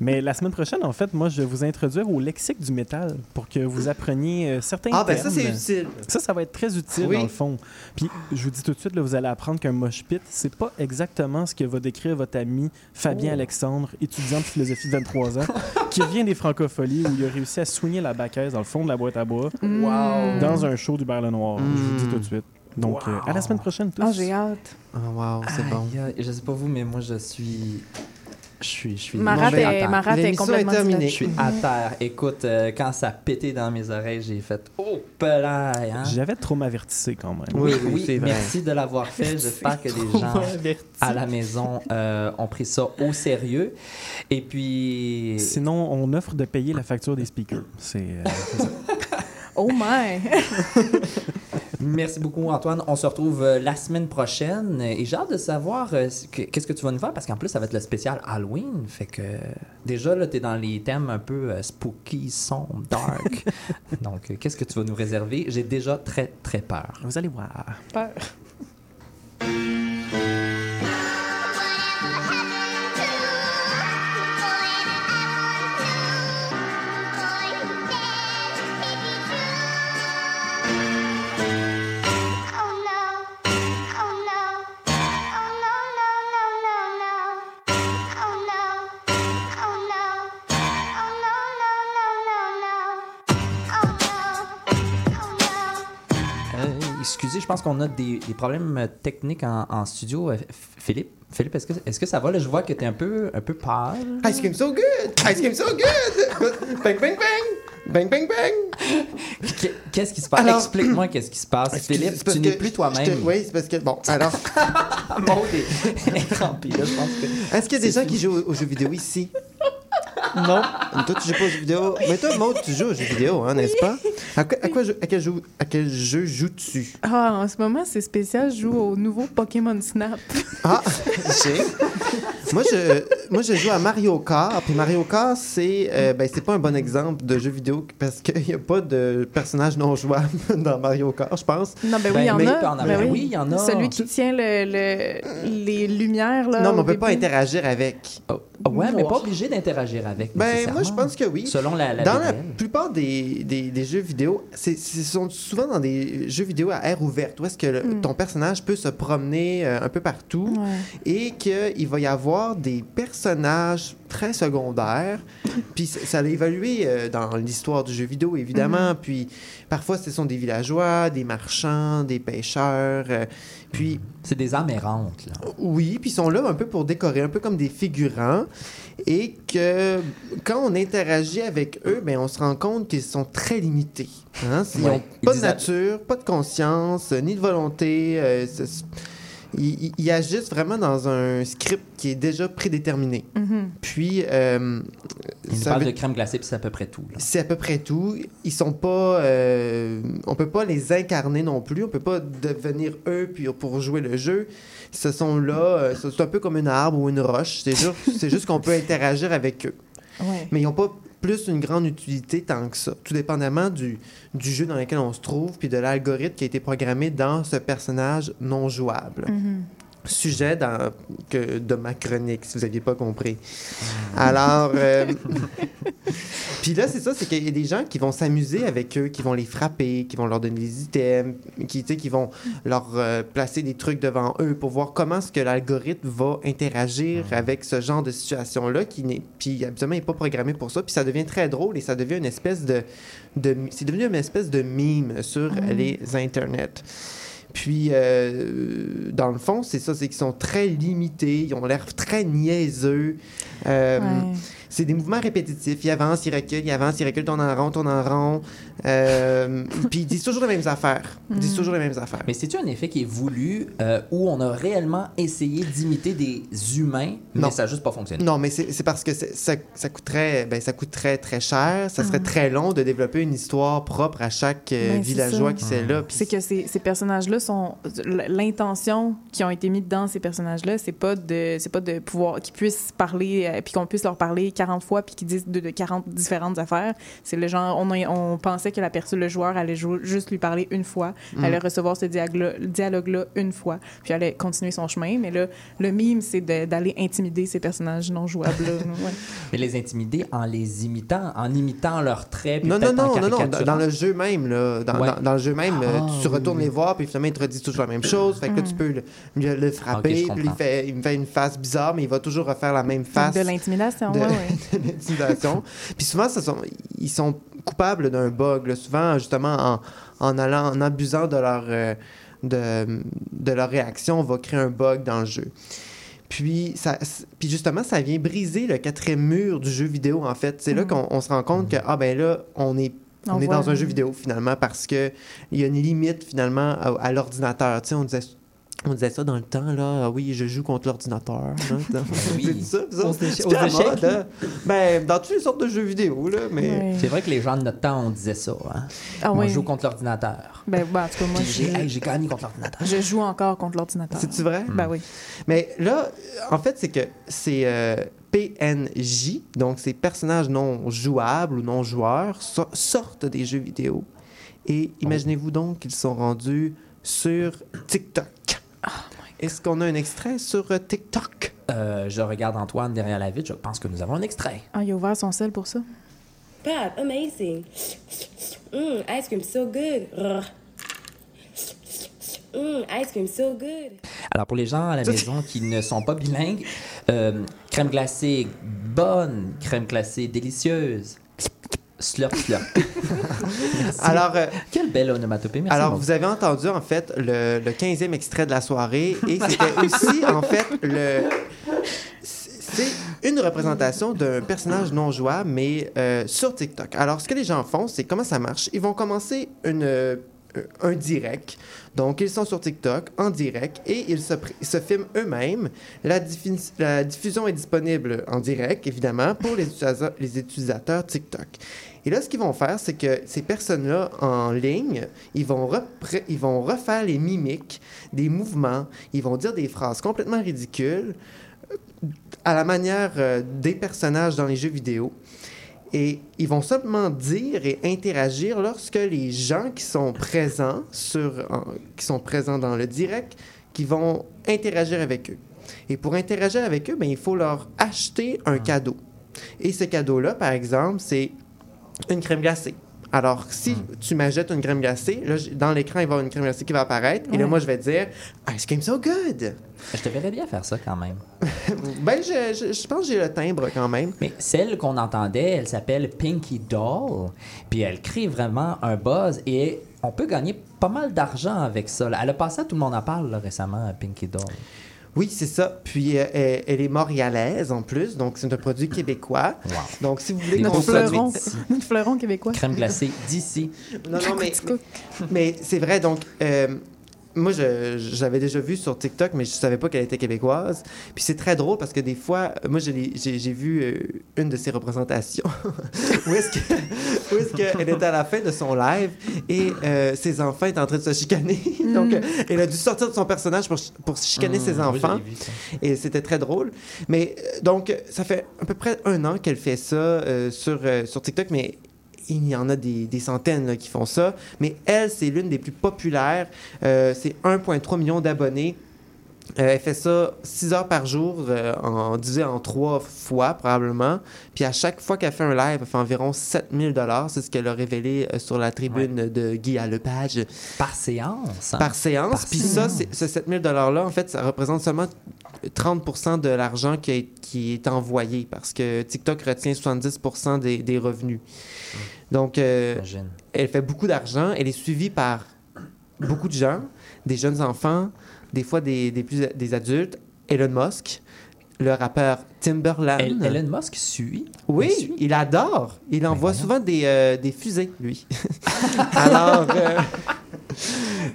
Mais la semaine prochaine, en fait, moi, je vais vous introduire au lexique du métal pour que vous appreniez certains Ah, ben termes. ça, c'est utile. Ça, ça va être très utile, Oui. Le fond. Puis, je vous dis tout de suite, là, vous allez apprendre qu'un mosh pit, c'est pas exactement ce que va décrire votre ami Fabien Oh. Alexandre, étudiant de philosophie de 23 ans, qui revient des francopholies où il a réussi à soigner la baquette dans le fond de la boîte à bois Wow. dans un show du Berle Noir. Je vous le dis tout de suite. Donc, euh, à la semaine prochaine, tous. Ah, j'ai hâte. Ah, wow, c'est bon. Je sais pas vous, mais moi, je suis. Je suis. Je suis. Marat je suis à est, terre. Marat est complètement est terminée. Je suis à terre. Écoute, euh, quand ça a pété dans mes oreilles, j'ai fait Oh, pelaille, hein? J'avais trop m'avertissé quand même. Oui, Oui, oui, oui, c'est vrai. merci de l'avoir fait. J'espère que les gens à la maison euh, ont pris ça au sérieux. Et puis. Sinon, on offre de payer la facture des speakers. C'est euh, c'est ça. Oh my! Merci beaucoup, Antoine. On se retrouve euh, la semaine prochaine. Et j'ai hâte de savoir euh, ce que- qu'est-ce que tu vas nous faire parce qu'en plus, ça va être le spécial Halloween. Fait que déjà, là, tu es dans les thèmes un peu euh, spooky, sombre, dark. Donc, qu'est-ce que tu vas nous réserver? J'ai déjà très, très peur. Vous allez voir. Peur. Pense qu'on a des, des problèmes techniques en, en studio. Euh, Philippe, Philippe est-ce que, est-ce que ça va? Là, je vois que tu es un peu, un peu pâle. Ice cream so good! Ice cream so good! bang, bang, bang! Bang, bang, bang! Qu'est- Qu'est-ce qui se passe? Explique-moi qu'est-ce qui se passe. Philippe, tu n'es plus je toi-même. Oui, c'est parce que. Bon, alors. Maud est, est là, je pense que... Est-ce qu'il y a des gens qui jouent aux, aux jeux vidéo ici? Non. Toi, tu joues pas aux jeux vidéo. Mais toi, Maud, tu joues aux jeux vidéo, hein, n'est-ce pas? À, quoi, à, quoi jou- à quel, jeu, à quel jeu joues-tu? Ah, en ce moment, c'est spécial. Je joue au nouveau Pokémon Snap. Ah, j'ai. moi, je, moi, je joue à Mario Kart. Puis Mario Kart, c'est euh, ben, c'est pas un bon exemple de jeu vidéo parce qu'il n'y a pas de personnage non jouable dans Mario Kart, je pense. Non, ben oui, il y en a. Ben Oui, il y en a. Celui qui tient le, le- les lumières, là. non, mais on peut pas interagir avec. Oh, ouais, mais pas obligé d'interagir avec. Ben, moi, je pense que oui. Selon la, la Dans la plupart des, des, des jeux vidéo, c'est- ce sont souvent dans des jeux vidéo à air ouverte où est-ce que le- Mm. ton personnage peut se promener euh, un peu partout Ouais. et qu'il va y avoir des personnages très secondaires. Puis ça ça l'a évalué euh, dans l'histoire du jeu vidéo, évidemment. Puis parfois, ce sont des villageois, des marchands, des pêcheurs. euh, puis C'est des âmes errantes, là. oui, puis ils sont là un peu pour décorer, un peu comme des figurants. Et que quand on interagit avec eux, ben, on se rend compte qu'ils sont très limités. Hein? Ils Ouais, n'ont ils pas de nature, pas de conscience, euh, ni de volonté. euh, ils- ils agissent vraiment dans un script qui est déjà prédéterminé. Mhm. Puis, euh, Ils ça parlent veut- de crème glacée, puis c'est à peu près tout. c'est à peu près tout. Ils sont pas. euh, on peut pas les incarner non plus. On peut pas devenir eux puis pour jouer le jeu. Ce sont là. euh, c'est un peu comme une arbre ou une roche. C'est juste, c'est juste qu'on peut interagir avec eux. Ouais. Mais ils n'ont pas plus une grande utilité tant que ça. Tout dépendamment du, du jeu dans lequel on se trouve puis de l'algorithme qui a été programmé dans ce personnage non jouable. Mhm. Sujet dans, que, de ma chronique, si vous n'aviez pas compris. Alors, euh, puis là, c'est ça, c'est qu'il y a des gens qui vont s'amuser avec eux, qui vont les frapper, qui vont leur donner des items, qui, qui vont leur euh, placer des trucs devant eux pour voir comment est-ce que l'algorithme va interagir avec ce genre de situation-là, qui n'est, puis absolument n'est pas programmé pour ça, puis ça devient très drôle et ça devient une espèce de, de c'est devenu une espèce de mime sur les internets. Puis, euh, dans le fond, c'est ça, c'est qu'ils sont très limités, ils ont l'air très niaiseux. Euh. C'est des mouvements répétitifs. Il avance, il recule, il avance, il recule, tourne en rond, tourne en rond. Euh, puis ils disent toujours les mêmes affaires. Ils disent toujours les mêmes affaires. Mais c'est-tu un effet qui est voulu euh, où on a réellement essayé d'imiter des humains, mais Non. ça n'a juste pas fonctionné? Non, mais c'est c'est parce que ça, ça coûterait, ben, ça coûterait très cher. Ça serait Mhm. très long de développer une histoire propre à chaque euh, Ben, villageois qui c'est là. Puis C'est que ces, ces personnages-là sont l'intention qui ont été mis dans ces personnages-là, c'est pas de c'est pas de pouvoir qu'ils puissent parler euh, puis qu'on puisse leur parler 40 fois puis qu'ils disent de, de 40 différentes affaires. C'est le genre on, a- on pensait que la personne le joueur allait jou- juste lui parler une fois, Mm. allait recevoir ce dialogue- dialogue-là une fois, puis allait continuer son chemin, mais là le mime c'est d'aller intimider ces personnages non jouables là. Ouais. Mais les intimider en les imitant, en imitant leurs traits. puis Non, non, non, non, non, dans, le jeu même, là, dans, Ouais. dans- dans le jeu même, euh, Ah, tu oui, retournes oui. les voir, puis finalement, ils te redisent toujours la même chose. Fait que là, tu peux le, le- le frapper, Ok, je puis il, fait, il me fait une face bizarre, mais il va toujours refaire la même face. de l'intimidation, de- ouais. de l'intimidation. Puis souvent, sont, ils sont coupables d'un bug. là. Souvent, justement, en, en allant, en abusant de leur, euh, de, de leur réaction, on va créer un bug dans le jeu. Puis, ça, puis justement, ça vient briser le quatrième mur du jeu vidéo, en fait. C'est là Mhm. qu'on on se rend compte que, ah ben là, on est, on On est dans un jeu vidéo, finalement, parce qu'il y a une limite, finalement, à, à l'ordinateur. Tu sais, on disait... On disait ça dans le temps, là. Ah oui, je joue contre l'ordinateur. là. oui. C'est ça, ça. Aux échecs. mode, hein. Ben, dans toutes les sortes de jeux vidéo, là. Mais. C'est vrai que les gens de notre temps, on disait ça. Hein? Ah on oui. joue contre l'ordinateur. Ben, ben, en tout cas moi J'ai je, hey, j'ai gagné contre l'ordinateur. je joue encore contre l'ordinateur. C'est-tu vrai? Ben oui. Mais là, en fait, c'est que c'est euh, PNJ, donc ces personnages non jouables ou non joueurs, so- sortent des jeux vidéo. Et imaginez-vous donc qu'ils sont rendus sur TikTok. Est-ce qu'on a un extrait sur euh, TikTok? Euh, je regarde Antoine derrière la vitre. Je pense que nous avons un extrait. Ah, il a ouvert son sel pour ça. Amazing. Mmm, ice cream so good. Rrr. Mmm, ice cream so good. Alors, pour les gens à la maison qui ne sont pas bilingues, euh, crème glacée bonne, crème glacée délicieuse. Slurp, slurp. Alors, euh, Quelle belle onomatopée. Merci. Alors, vous avez entendu, en fait, le, le 15e extrait de la soirée. Et c'était aussi, en fait, le. C'est une représentation d'un personnage non jouable, mais euh, sur TikTok. Alors, ce que les gens font, c'est comment ça marche? Ils vont commencer une, euh, un direct. Donc, ils sont sur TikTok en direct et ils se, se filment eux-mêmes. La, diffi- la diffusion est disponible en direct, évidemment, pour les utilisateurs, les utilisateurs TikTok. Et là, ce qu'ils vont faire, c'est que ces personnes-là en ligne, ils vont, repré- ils vont refaire les mimiques, des mouvements, ils vont dire des phrases complètement ridicules euh, à la manière euh, des personnages dans les jeux vidéo. Et ils vont simplement dire et interagir lorsque les gens qui sont présents sur, qui sont présents dans le direct, qui vont interagir avec eux. Et pour interagir avec eux, ben, il faut leur acheter un cadeau. Et ce cadeau-là, par exemple, c'est une crème glacée. Alors, si tu m'achètes une crème glacée, là, dans l'écran, il va y avoir une crème glacée qui va apparaître. Et là, moi, je vais dire Ice cream so good. Je te verrais bien faire ça quand même. ben, je, je- je pense que j'ai le timbre quand même. Mais celle qu'on entendait, elle s'appelle Pinky Doll. Puis elle crée vraiment un buzz et on peut gagner pas mal d'argent avec ça. Elle a passé à Tout le monde en parle là, récemment, Pinky Doll. Oui, c'est ça. Puis, euh, elle, elle est montréalaise en plus, donc c'est un produit québécois. Donc, si vous voulez qu'on fleuron. Notre fleuron québécois. Crème glacée d'ici. Non, non, mais, mais, mais c'est vrai, donc, euh, moi, je- j'avais déjà vu sur TikTok, mais je savais pas qu'elle était québécoise. Puis c'est très drôle parce que des fois, moi, j'ai j'ai vu euh, une de ses représentations où est-ce que- où est-ce qu'elle était à la fin de son live et euh, ses enfants étaient en train de se chicaner. donc, euh, elle a dû sortir de son personnage pour, pour chicaner Mm, ses enfants. Et c'était très drôle. Mais donc, ça fait à peu près un an qu'elle fait ça euh, sur, euh, sur TikTok, mais il y en a des, des centaines là, qui font ça. Mais elle, c'est l'une des plus populaires. Euh, c'est 1,3 million d'abonnés. Euh, elle fait ça 6 heures par jour, euh, en divisé en trois fois probablement. Puis à chaque fois qu'elle fait un live, elle fait environ 7000 dollars. C'est ce qu'elle a révélé euh, sur la tribune de Guy Lepage. Par séance. hein? Par séance. Par Puis ça, séance. ce 7000 $-là, en fait, ça représente seulement 30% de l'argent qui, est- qui est envoyé parce que TikTok retient 70 des, des revenus. Donc, euh, elle fait beaucoup d'argent. Elle est suivie par beaucoup de gens, des jeunes enfants, des fois des, des, plus, des adultes. Elon Musk. le rappeur Timberland. El- Elon Musk suit? Oui, Il suit? il adore. Il envoie souvent des, euh, des fusées, lui. Alors, euh,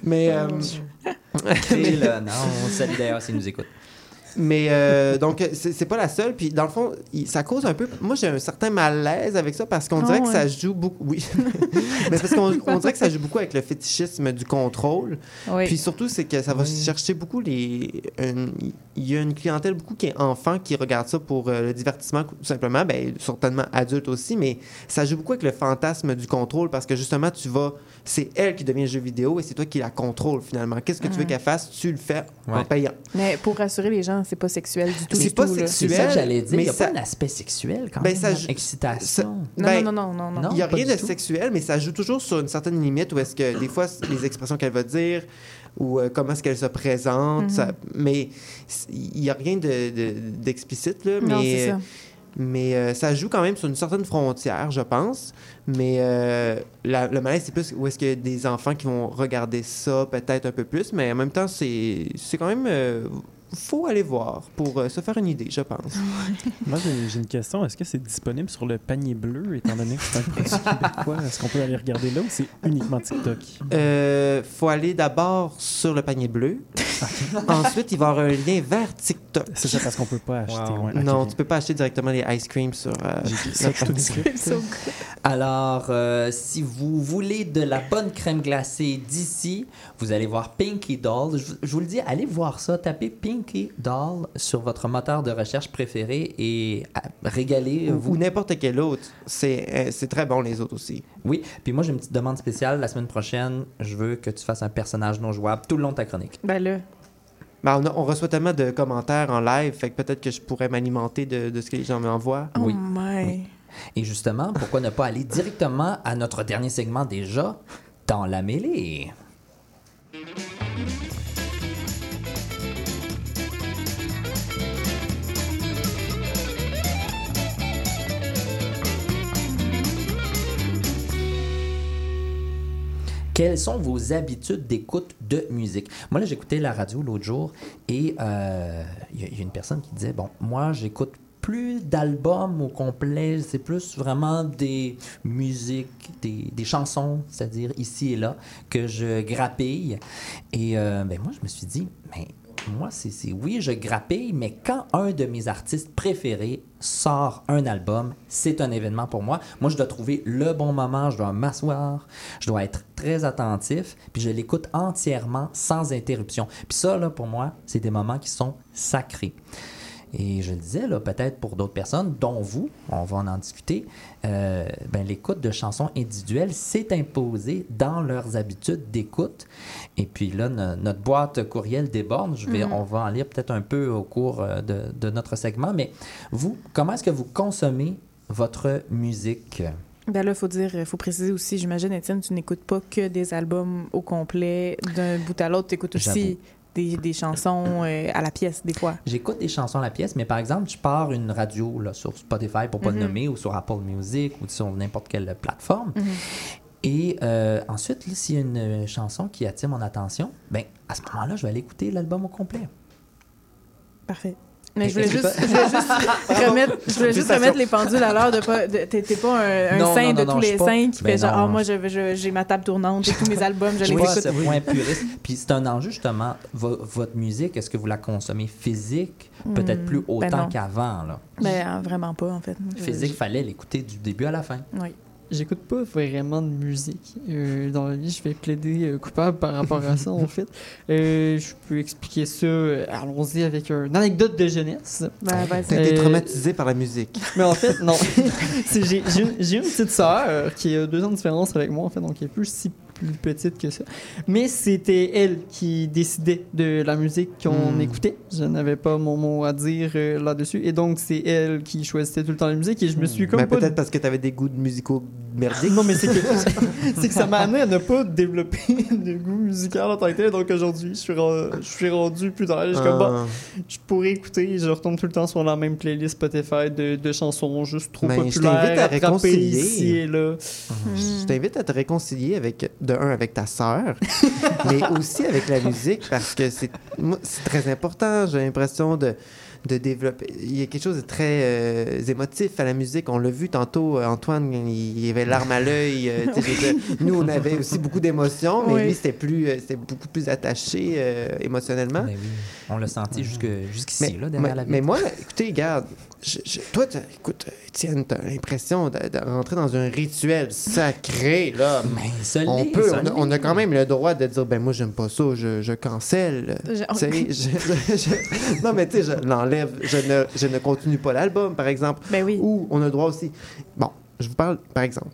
mais, euh, là, non, on salue d'ailleurs s'il nous écoute. Mais euh, donc c'est pas la seule. Puis dans le fond, il- ça cause un peu. Moi, j'ai un certain malaise avec ça parce qu'on Ah dirait que ça joue beaucoup. Oui, mais parce qu'on on dirait que ça joue beaucoup avec le fétichisme du contrôle. Oui. Puis surtout, c'est que ça va chercher beaucoup les. Il y a une clientèle beaucoup qui est enfant qui regarde ça pour euh, le divertissement, tout simplement. Ben, certainement adulte aussi, mais ça joue beaucoup avec le fantasme du contrôle parce que justement, tu vas. C'est elle qui devient jeu vidéo et c'est toi qui la contrôle finalement. Qu'est-ce que tu veux Mhm. qu'elle fasse? Tu le fais en payant. Mais pour rassurer les gens, c'est pas sexuel du tout. C'est pas tout, là. C'est ça que j'allais dire. Il mais n'y a ça- pas un aspect sexuel quand Ben, même. ça Excitation. Non, Ben, non, non, non, non, non. Il n'y a rien de tout. sexuel, mais ça joue toujours sur une certaine limite où est-ce que des fois, les expressions qu'elle va dire ou euh, comment est-ce qu'elle se présente, Mhm. ça- mais il n'y a rien de- de- d'explicite, là, Non, mais, c'est ça. mais euh, ça joue quand même sur une certaine frontière, je pense. Mais euh, la- le malaise, c'est plus où est-ce a des enfants qui vont regarder ça peut-être un peu plus, mais en même temps, c'est c'est quand même... euh, faut aller voir pour euh, se faire une idée, je pense. Moi, j'ai une question. Est-ce que c'est disponible sur le panier bleu, étant donné que c'est un produit québécois? Est-ce qu'on peut aller regarder là ou c'est uniquement TikTok? Euh, faut aller d'abord sur le panier bleu. Ensuite, il va y avoir un lien vers TikTok. C'est ça parce qu'on peut pas acheter. Wow. ouais, ok, non, tu peux pas acheter directement les ice cream sur euh, ça tout. Alors, euh, si vous voulez de la bonne crème glacée d'ici, vous allez voir Pinky Doll. Je, je vous le dis, allez voir ça. Tapez Pinky Doll sur votre moteur de recherche préféré et euh, régalez-vous. Ou, ou n'importe quel autre. C'est euh, c'est très bon, les autres aussi. Oui, puis moi j'ai une petite demande spéciale. La semaine prochaine, je veux que tu fasses un personnage non jouable tout le long de ta chronique. Ben là, Ben, on, a- on reçoit tellement de commentaires en live, fait que peut-être que je pourrais m'alimenter de, de ce que les gens m'envoient. oh Oui. my. Et justement, pourquoi ne pas aller directement à notre dernier segment déjà, dans la mêlée? Quelles sont vos habitudes d'écoute de musique? Moi, là, j'écoutais la radio l'autre jour et euh, il y, a- une personne qui disait, bon, moi, j'écoute plus d'albums au complet, c'est plus vraiment des musiques, des, des chansons, c'est-à-dire ici et là, que je grappille. Et euh, ben, moi, je me suis dit, mais moi, c'est- oui, je grappille, mais quand un de mes artistes préférés sort un album, c'est un événement pour moi. Moi, je dois trouver le bon moment, je dois m'asseoir, je dois être très attentif, puis je l'écoute entièrement, sans interruption. Puis ça, là, pour moi, c'est des moments qui sont sacrés. Et je le disais, là, peut-être pour d'autres personnes, dont vous, on va en, discuter, euh, ben, l'écoute de chansons individuelles s'est imposée dans leurs habitudes d'écoute. Et puis là, no- notre boîte courriel déborde. Je vais, Mhm. On va en lire peut-être un peu au cours euh, de, de notre segment. Mais vous, comment est-ce que vous consommez votre musique? Ben là, faut dire, faut préciser aussi, j'imagine, Étienne, tu n'écoutes pas que des albums au complet d'un bout à l'autre, tu écoutes aussi des, des chansons euh, à la pièce, des fois. J'écoute des chansons à la pièce, mais par exemple, je pars une radio là, sur Spotify, pour pas le Mhm. nommer, ou sur Apple Music, ou sur n'importe quelle plateforme. Mhm. Et euh, ensuite, s'il y a une euh, chanson qui attire mon attention, ben à ce moment-là, je vais aller écouter l'album au complet. Parfait. Mais je voulais juste, je voulais juste remettre, je voulais juste remettre les pendules à l'heure de pas, t'es pas un, un Non, saint non, de non, tous non, je les pas- saints qui Ben fait genre, ah, moi, je- je- j'ai ma table tournante, j'ai tous mes albums, je Je les écoute. ce point puriste. Puis c'est un enjeu, justement. Vo- votre musique, est-ce que vous la consommez physique? Peut-être Hmm, plus ben autant non. qu'avant. là. Ben, euh, vraiment pas, en fait. Physique, fallait l'écouter du début à la fin. Oui. J'écoute pas vraiment de musique. Euh, dans la vie, je vais plaider euh, coupable par rapport à ça, en fait. Euh, je peux expliquer ça. euh, Allons-y avec une anecdote de jeunesse. Ben. T'as été Euh, traumatisé par la musique. Mais en fait, non. Une, j'ai une petite sœur qui a deux ans de différence avec moi, en fait, donc elle est plus si plus petite que ça. Mais c'était elle qui décidait de la musique qu'on Hmm. écoutait. Je n'avais pas mon mot à dire euh, là-dessus. Et donc, c'est elle qui choisissait tout le temps la musique. Et je me suis comme Ben, peut-être parce que t'avais des goûts de musicaux merdiques. non, mais c'est que, c'est que ça m'a amené à ne pas développer de goût musical en tant que tel. Donc aujourd'hui, je suis, ren- je suis rendu plus tard. Je comme, Ah. bon, je pourrais écouter. Je retombe tout le temps sur la même playlist Spotify de, de chansons juste trop Ben, je populaires. t'invite à attrapées réconcilier. ici et là. Je t'invite à te réconcilier avec, de un, avec ta sœur, mais aussi avec la musique, parce que c'est moi, c'est très important. J'ai l'impression de, de développer. Il y a quelque chose de très euh, émotif à la musique. On l'a vu tantôt, euh, Antoine, il avait l'arme à l'œil. euh, nous, on avait aussi beaucoup d'émotions, mais Oui. lui, c'était plus, euh, c'était beaucoup plus attaché euh, émotionnellement. Ben oui, on l'a senti jusque- jusqu'ici, Mais, là, derrière mais- la mais moi, écoutez, regarde, je- je- toi, écoute, Étienne, t'as l'impression de, de rentrer dans un rituel sacré, là. ça on l'est, peut, ça on a, on a quand même le droit de dire, ben moi, j'aime pas ça, je, je cancelle. Je- Tu sais, je- je- je- non, mais tu sais, je l'enlève, je ne, je ne continue pas l'album, par exemple. Ben oui. Ou on a le droit aussi. Bon, je vous parle, par exemple.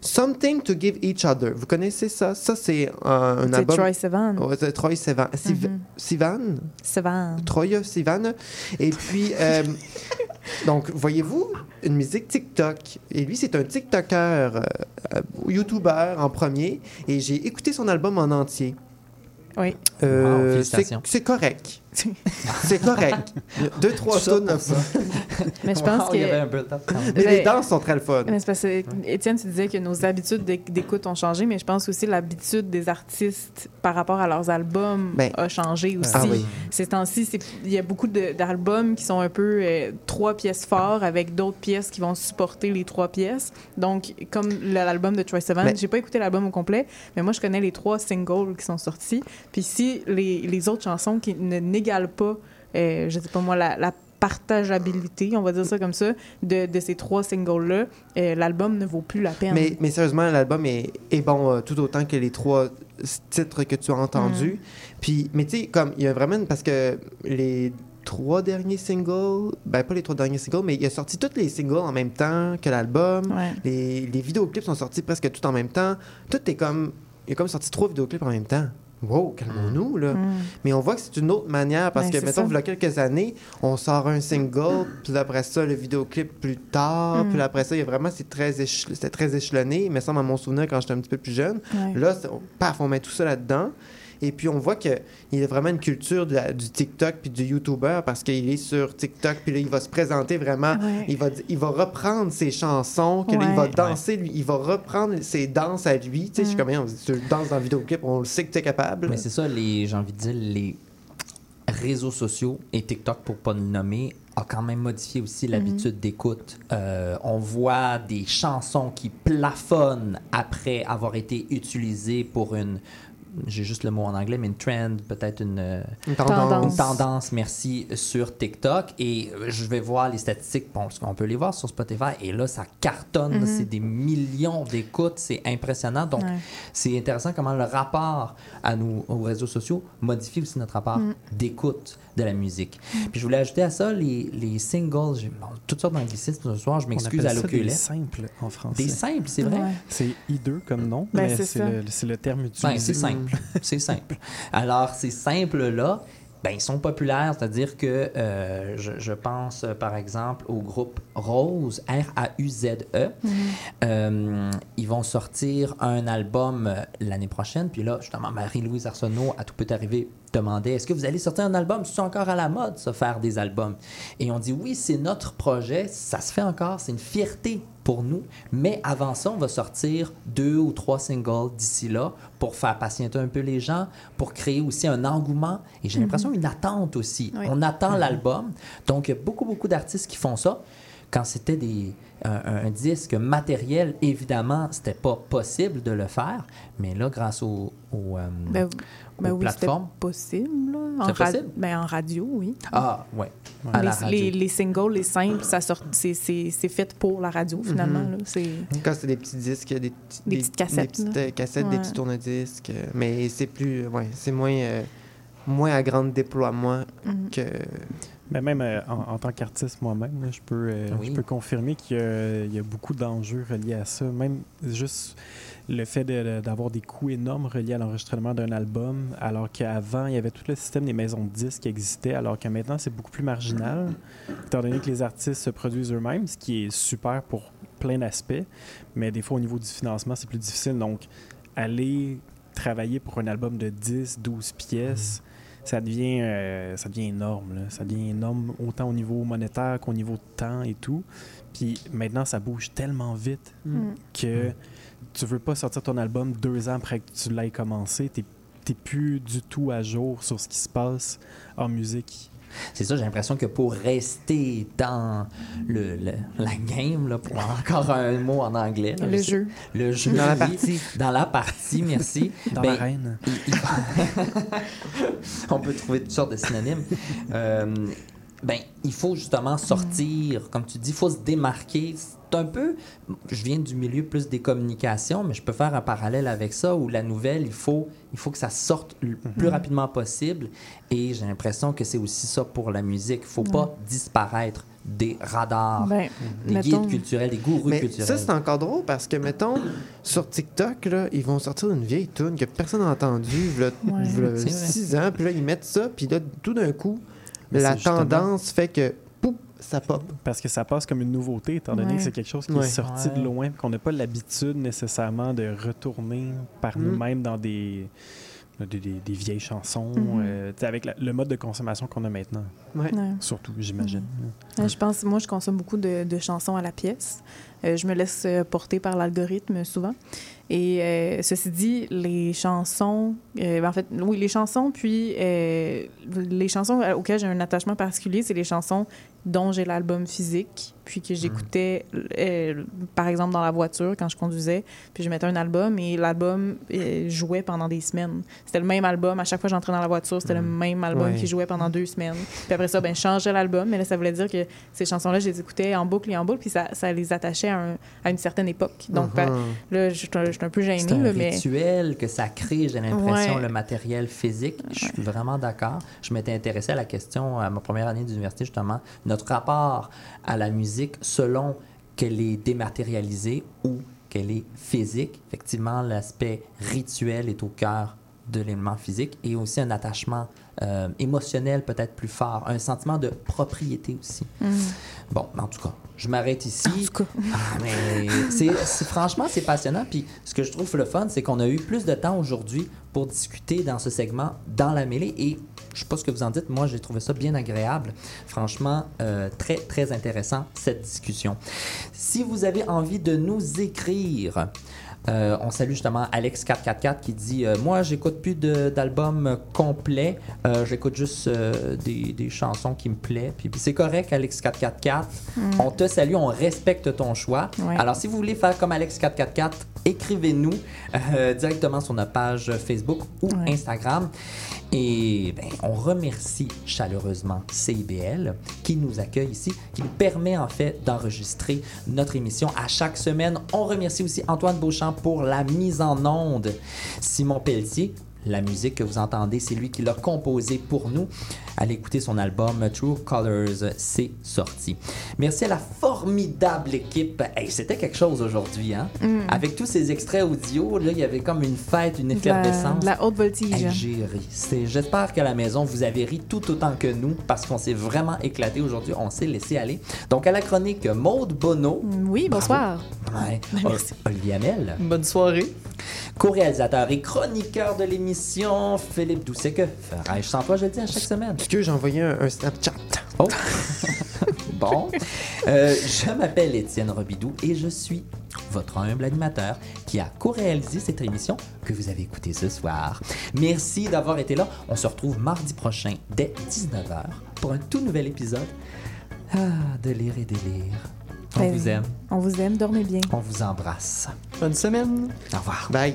Something to give each other. Vous connaissez ça? Ça, c'est euh, un album. Troye Sivan. Ouais, c'est Troy Sivan. Siv- Mhm. Sivan? Sivan. Troya Sivan. Et puis, euh, donc, voyez-vous, une musique TikTok. Et lui, c'est un TikToker, euh, YouTuber en premier. Et j'ai écouté son album en entier. Oui. Euh, Wow, c'est correct. c'est correct. Deux, trois tonnes. ça. Mais je pense Wow, que. il y avait un build-up quand même. Mais les Ouais. danses sont très le fun. Mais c'est parce que, Étienne, tu disais que nos habitudes d'éc- d'écoute ont changé, mais je pense aussi l'habitude des artistes par rapport à leurs albums Ben, a changé aussi. ah oui. Ces temps-ci, il y a beaucoup d'albums qui sont un peu euh, trois pièces fortes avec d'autres pièces qui vont supporter les trois pièces. Donc, comme l'album de Troy Sivan, Mais- j'ai pas écouté l'album au complet, mais moi, je connais les trois singles qui sont sortis. Puis si les, les autres chansons qui ne n'égalent pas, euh, je sais pas moi, la, la partageabilité, on va dire ça comme ça, de, de ces trois singles-là, euh, l'album ne vaut plus la peine. Mais, mais sérieusement, l'album est, est bon euh, tout autant que les trois titres que tu as entendus. Puis, mais tu sais, comme il y a vraiment. une- Parce que les trois derniers singles, ben pas les trois derniers singles, mais il a sorti tous les singles en même temps que l'album. Ouais. Les, les vidéoclips sont sortis presque tout en même temps. Tout est comme. Il a comme sorti trois vidéoclips en même temps. Wow, calmons-nous, là. Mm. Mais on voit que c'est une autre manière parce Ben, que, mettons, il y a quelques années, on sort un single, puis après ça, le vidéoclip plus tard, Mm. puis après ça, il y a vraiment, c'est très, échelonné, il me semble à mon souvenir quand j'étais un petit peu plus jeune. Ouais. Là, paf, on met tout ça là-dedans. Et puis, on voit qu'il y a vraiment une culture de la- du TikTok puis du YouTuber parce qu'il est sur TikTok, puis là, il va se présenter vraiment. Ouais. Il, va, il va reprendre ses chansons, que là, il va Ouais. danser, lui. Il va reprendre ses danses à lui. Tu sais, je suis Mm. comme, Hey, on dit, tu danses dans le vidéoclip, on le sait que tu es capable. Mais c'est ça, les, j'ai envie de dire, les réseaux sociaux et TikTok, pour pas le nommer, a quand même modifié aussi l'habitude d'écoute. Euh, on voit des chansons qui plafonnent après avoir été utilisées pour une j'ai juste le mot en anglais, mais une trend, peut-être une, Une tendance. une tendance, merci, sur TikTok. Et euh, je vais voir les statistiques, bon, parce qu'on peut les voir sur Spotify, et là, ça cartonne, Mhm. c'est des millions d'écoutes, c'est impressionnant. Donc, Ouais. c'est intéressant comment le rapport à nous, aux réseaux sociaux modifie aussi notre rapport Mm. d'écoute de la musique. Puis je voulais ajouter à ça les, les singles, j'ai bon, toutes sortes d'anglicismes ce soir, je m'excuse à ça des simples en français. Des simples, c'est vrai? Ouais. C'est hideux comme nom, Ben, mais c'est le, terme utilisé. Ben, c'est simple. c'est simple. Alors, ces simples-là, ben, ils sont populaires, c'est-à-dire que euh, je, je pense, euh, par exemple, au groupe Rose, R-A-U-Z-E. Euh, ils vont sortir un album l'année prochaine. Puis là, justement, Marie-Louise Arsenault, à Tout peut arriver, demandait est-ce que vous allez sortir un album? C'est encore à la mode, ça, faire des albums. Et on dit oui, c'est notre projet, ça se fait encore, c'est une fierté pour nous. Mais avant ça, on va sortir deux ou trois singles d'ici là pour faire patienter un peu les gens, pour créer aussi un engouement et j'ai l'impression une attente aussi. Oui. On attend l'album. Donc, il y a beaucoup, beaucoup d'artistes qui font ça. Quand c'était des, un, un- un disque matériel, évidemment, c'était pas possible de le faire. Mais là, grâce au, au, euh, Ben, ben aux oui, c'était plateformes? possible. Là. En, possible? ben, en radio, oui. Ah, ouais. À la les, radio. les, les singles, les simples, ça sort, c'est, c'est, c'est fait pour la radio, finalement. Mhm. là. C'est... Quand c'est des petits disques, des, petits- Des petites cassettes, Des petites là. euh, cassettes, des Ouais. petits tourne-disques. euh, Mais c'est plus. Ouais, c'est moins. euh, moins à grand déploiement Mhm. que. Mais même euh, en, en tant qu'artiste moi-même, là, je peux, euh, Oui. je peux confirmer qu'il y a, il y a beaucoup d'enjeux reliés à ça. Même juste le fait de- de- d'avoir des coûts énormes reliés à l'enregistrement d'un album, alors qu'avant, il y avait tout le système des maisons de disques qui existait, alors que maintenant, c'est beaucoup plus marginal, étant donné que les artistes se produisent eux-mêmes, ce qui est super pour plein d'aspects. Mais des fois, au niveau du financement, c'est plus difficile. Donc, aller travailler pour un album de 10, 12 pièces, ça devient, euh, ça devient énorme. là. Ça devient énorme autant au niveau monétaire qu'au niveau de temps et tout. Puis maintenant, ça bouge tellement vite Mm. que tu veux pas sortir ton album deux ans après que tu l'aies commencé. Tu n'es plus du tout à jour sur ce qui se passe en musique C'est ça, j'ai l'impression que pour rester dans le, le- la game, là, pour encore un mot en anglais. là, Le je sais- jeu. Le jeu. Dans la partie. Dans la partie, merci. Dans Ben, l'arène. on peut trouver toutes sortes de synonymes. Euh, ben, il faut justement sortir, comme tu dis, il faut se démarquer. C'est un peu, je viens du milieu plus des communications, mais je peux faire un parallèle avec ça où la nouvelle, il faut, il faut que ça sorte le plus rapidement possible. Et j'ai l'impression que c'est aussi ça pour la musique. Il faut pas disparaître des radars, Ben, des mettons- guides culturels, des gourous Mais culturels. ça, c'est encore drôle parce que, mettons, sur TikTok, là, ils vont sortir une vieille tune que personne n'a entendue, Ouais. C'est vrai. 6 ans, puis là, ils mettent ça, puis là, tout d'un coup, Mais la justement- tendance fait que, pouf, ça pop. Parce que ça passe comme une nouveauté, étant donné Ouais. que c'est quelque chose qui Ouais. est sorti Ouais. de loin, qu'on n'a pas l'habitude nécessairement de retourner par Mm. nous-mêmes dans des, des, des- des vieilles chansons, euh, sais, avec la- le mode de consommation qu'on a maintenant, Ouais. Ouais. surtout, j'imagine. Je pense, moi, je consomme beaucoup de, de chansons à la pièce. Euh, je me laisse euh, porter par l'algorithme souvent. Et euh, ceci dit, les chansons, euh, en fait, oui, les chansons, puis euh, les chansons auxquelles j'ai un attachement particulier, c'est les chansons dont j'ai l'album physique, puis que j'écoutais, par exemple, dans la voiture quand je conduisais, puis je mettais un album et l'album jouait pendant des semaines. C'était le même album. À chaque fois que j'entrais dans la voiture, c'était le même album Ouais. qui jouait pendant deux semaines. Puis après ça, ben, je changeais l'album, mais là, ça voulait dire que ces chansons-là, je les écoutais en boucle et en boucle, puis ça, ça les attachait à, un- à une certaine époque. Donc, ben, Mhm. là, je suis un- je suis un peu gênée, C'est un mais... rituel que ça crée, j'ai l'impression, Ouais. le matériel physique. Je suis vraiment d'accord. Je m'étais intéressé à la question à ma première année d'université, justement, notre rapport à la musique selon qu'elle est dématérialisée ou qu'elle est physique. Effectivement, l'aspect rituel est au cœur de l'élément physique et aussi un attachement euh, émotionnel peut-être plus fort, un sentiment de propriété aussi. Mhm. Bon, en tout cas, je m'arrête ici. En tout cas. Ah, mais c'est- franchement, c'est passionnant. Puis ce que je trouve le fun, c'est qu'on a eu plus de temps aujourd'hui pour discuter dans ce segment dans la mêlée. Et je sais pas ce que vous en dites, moi j'ai trouvé ça bien agréable. Franchement, euh, très, très intéressant cette discussion. Si vous avez envie de nous écrire, euh, on salue justement Alex444 qui dit euh, Moi, j'écoute plus d'albums complets, euh, j'écoute juste des, des chansons qui me plaisent. Puis, puis c'est correct, Alex444. Mm. On te salue, on respecte ton choix. Ouais. Alors, si vous voulez faire comme Alex444, écrivez-nous directement sur notre page Facebook ou Ouais. Instagram. Et ben, on remercie chaleureusement CIBL qui nous accueille ici, qui nous permet en fait d'enregistrer notre émission à chaque semaine. On remercie aussi Antoine Beauchamp pour la mise en onde. Simon Pelletier, la musique que vous entendez, c'est lui qui l'a composée pour nous. Allez écouter son album True Colors, c'est sorti. Merci à la formidable équipe. Hey, C'était quelque chose aujourd'hui, hein? Mm. Avec tous ces extraits audio, là, il y avait comme une fête, une la, effervescence. de la haute voltige. Hey, j'ai ri. C'est- J'espère qu'à la maison, vous avez ri tout autant que nous parce qu'on s'est vraiment éclaté aujourd'hui. On s'est laissé aller. Donc, à la chronique, Maude Bonneau. Oui, bonsoir. Ouais. Merci. Olivier Hamel. Bonne soirée. Co-réalisateur et chroniqueur de l'émission, Philippe Doucet. Que ferais-je sans toi, je le dis à chaque semaine. Excuse, j'ai envoyé un, un Snapchat? Oh! bon. Euh, je m'appelle Étienne Robidoux et je suis votre humble animateur qui a co-réalisé cette émission que vous avez écoutée ce soir. Merci d'avoir été là. On se retrouve mardi prochain dès 19h pour un tout nouvel épisode ah, de Lire et Délire. On Ben, vous aime. On vous aime, dormez bien. On vous embrasse. Bonne semaine. Au revoir. Bye.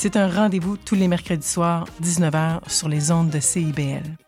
C'est un rendez-vous tous les mercredis soirs, 19h, sur les ondes de CIBL.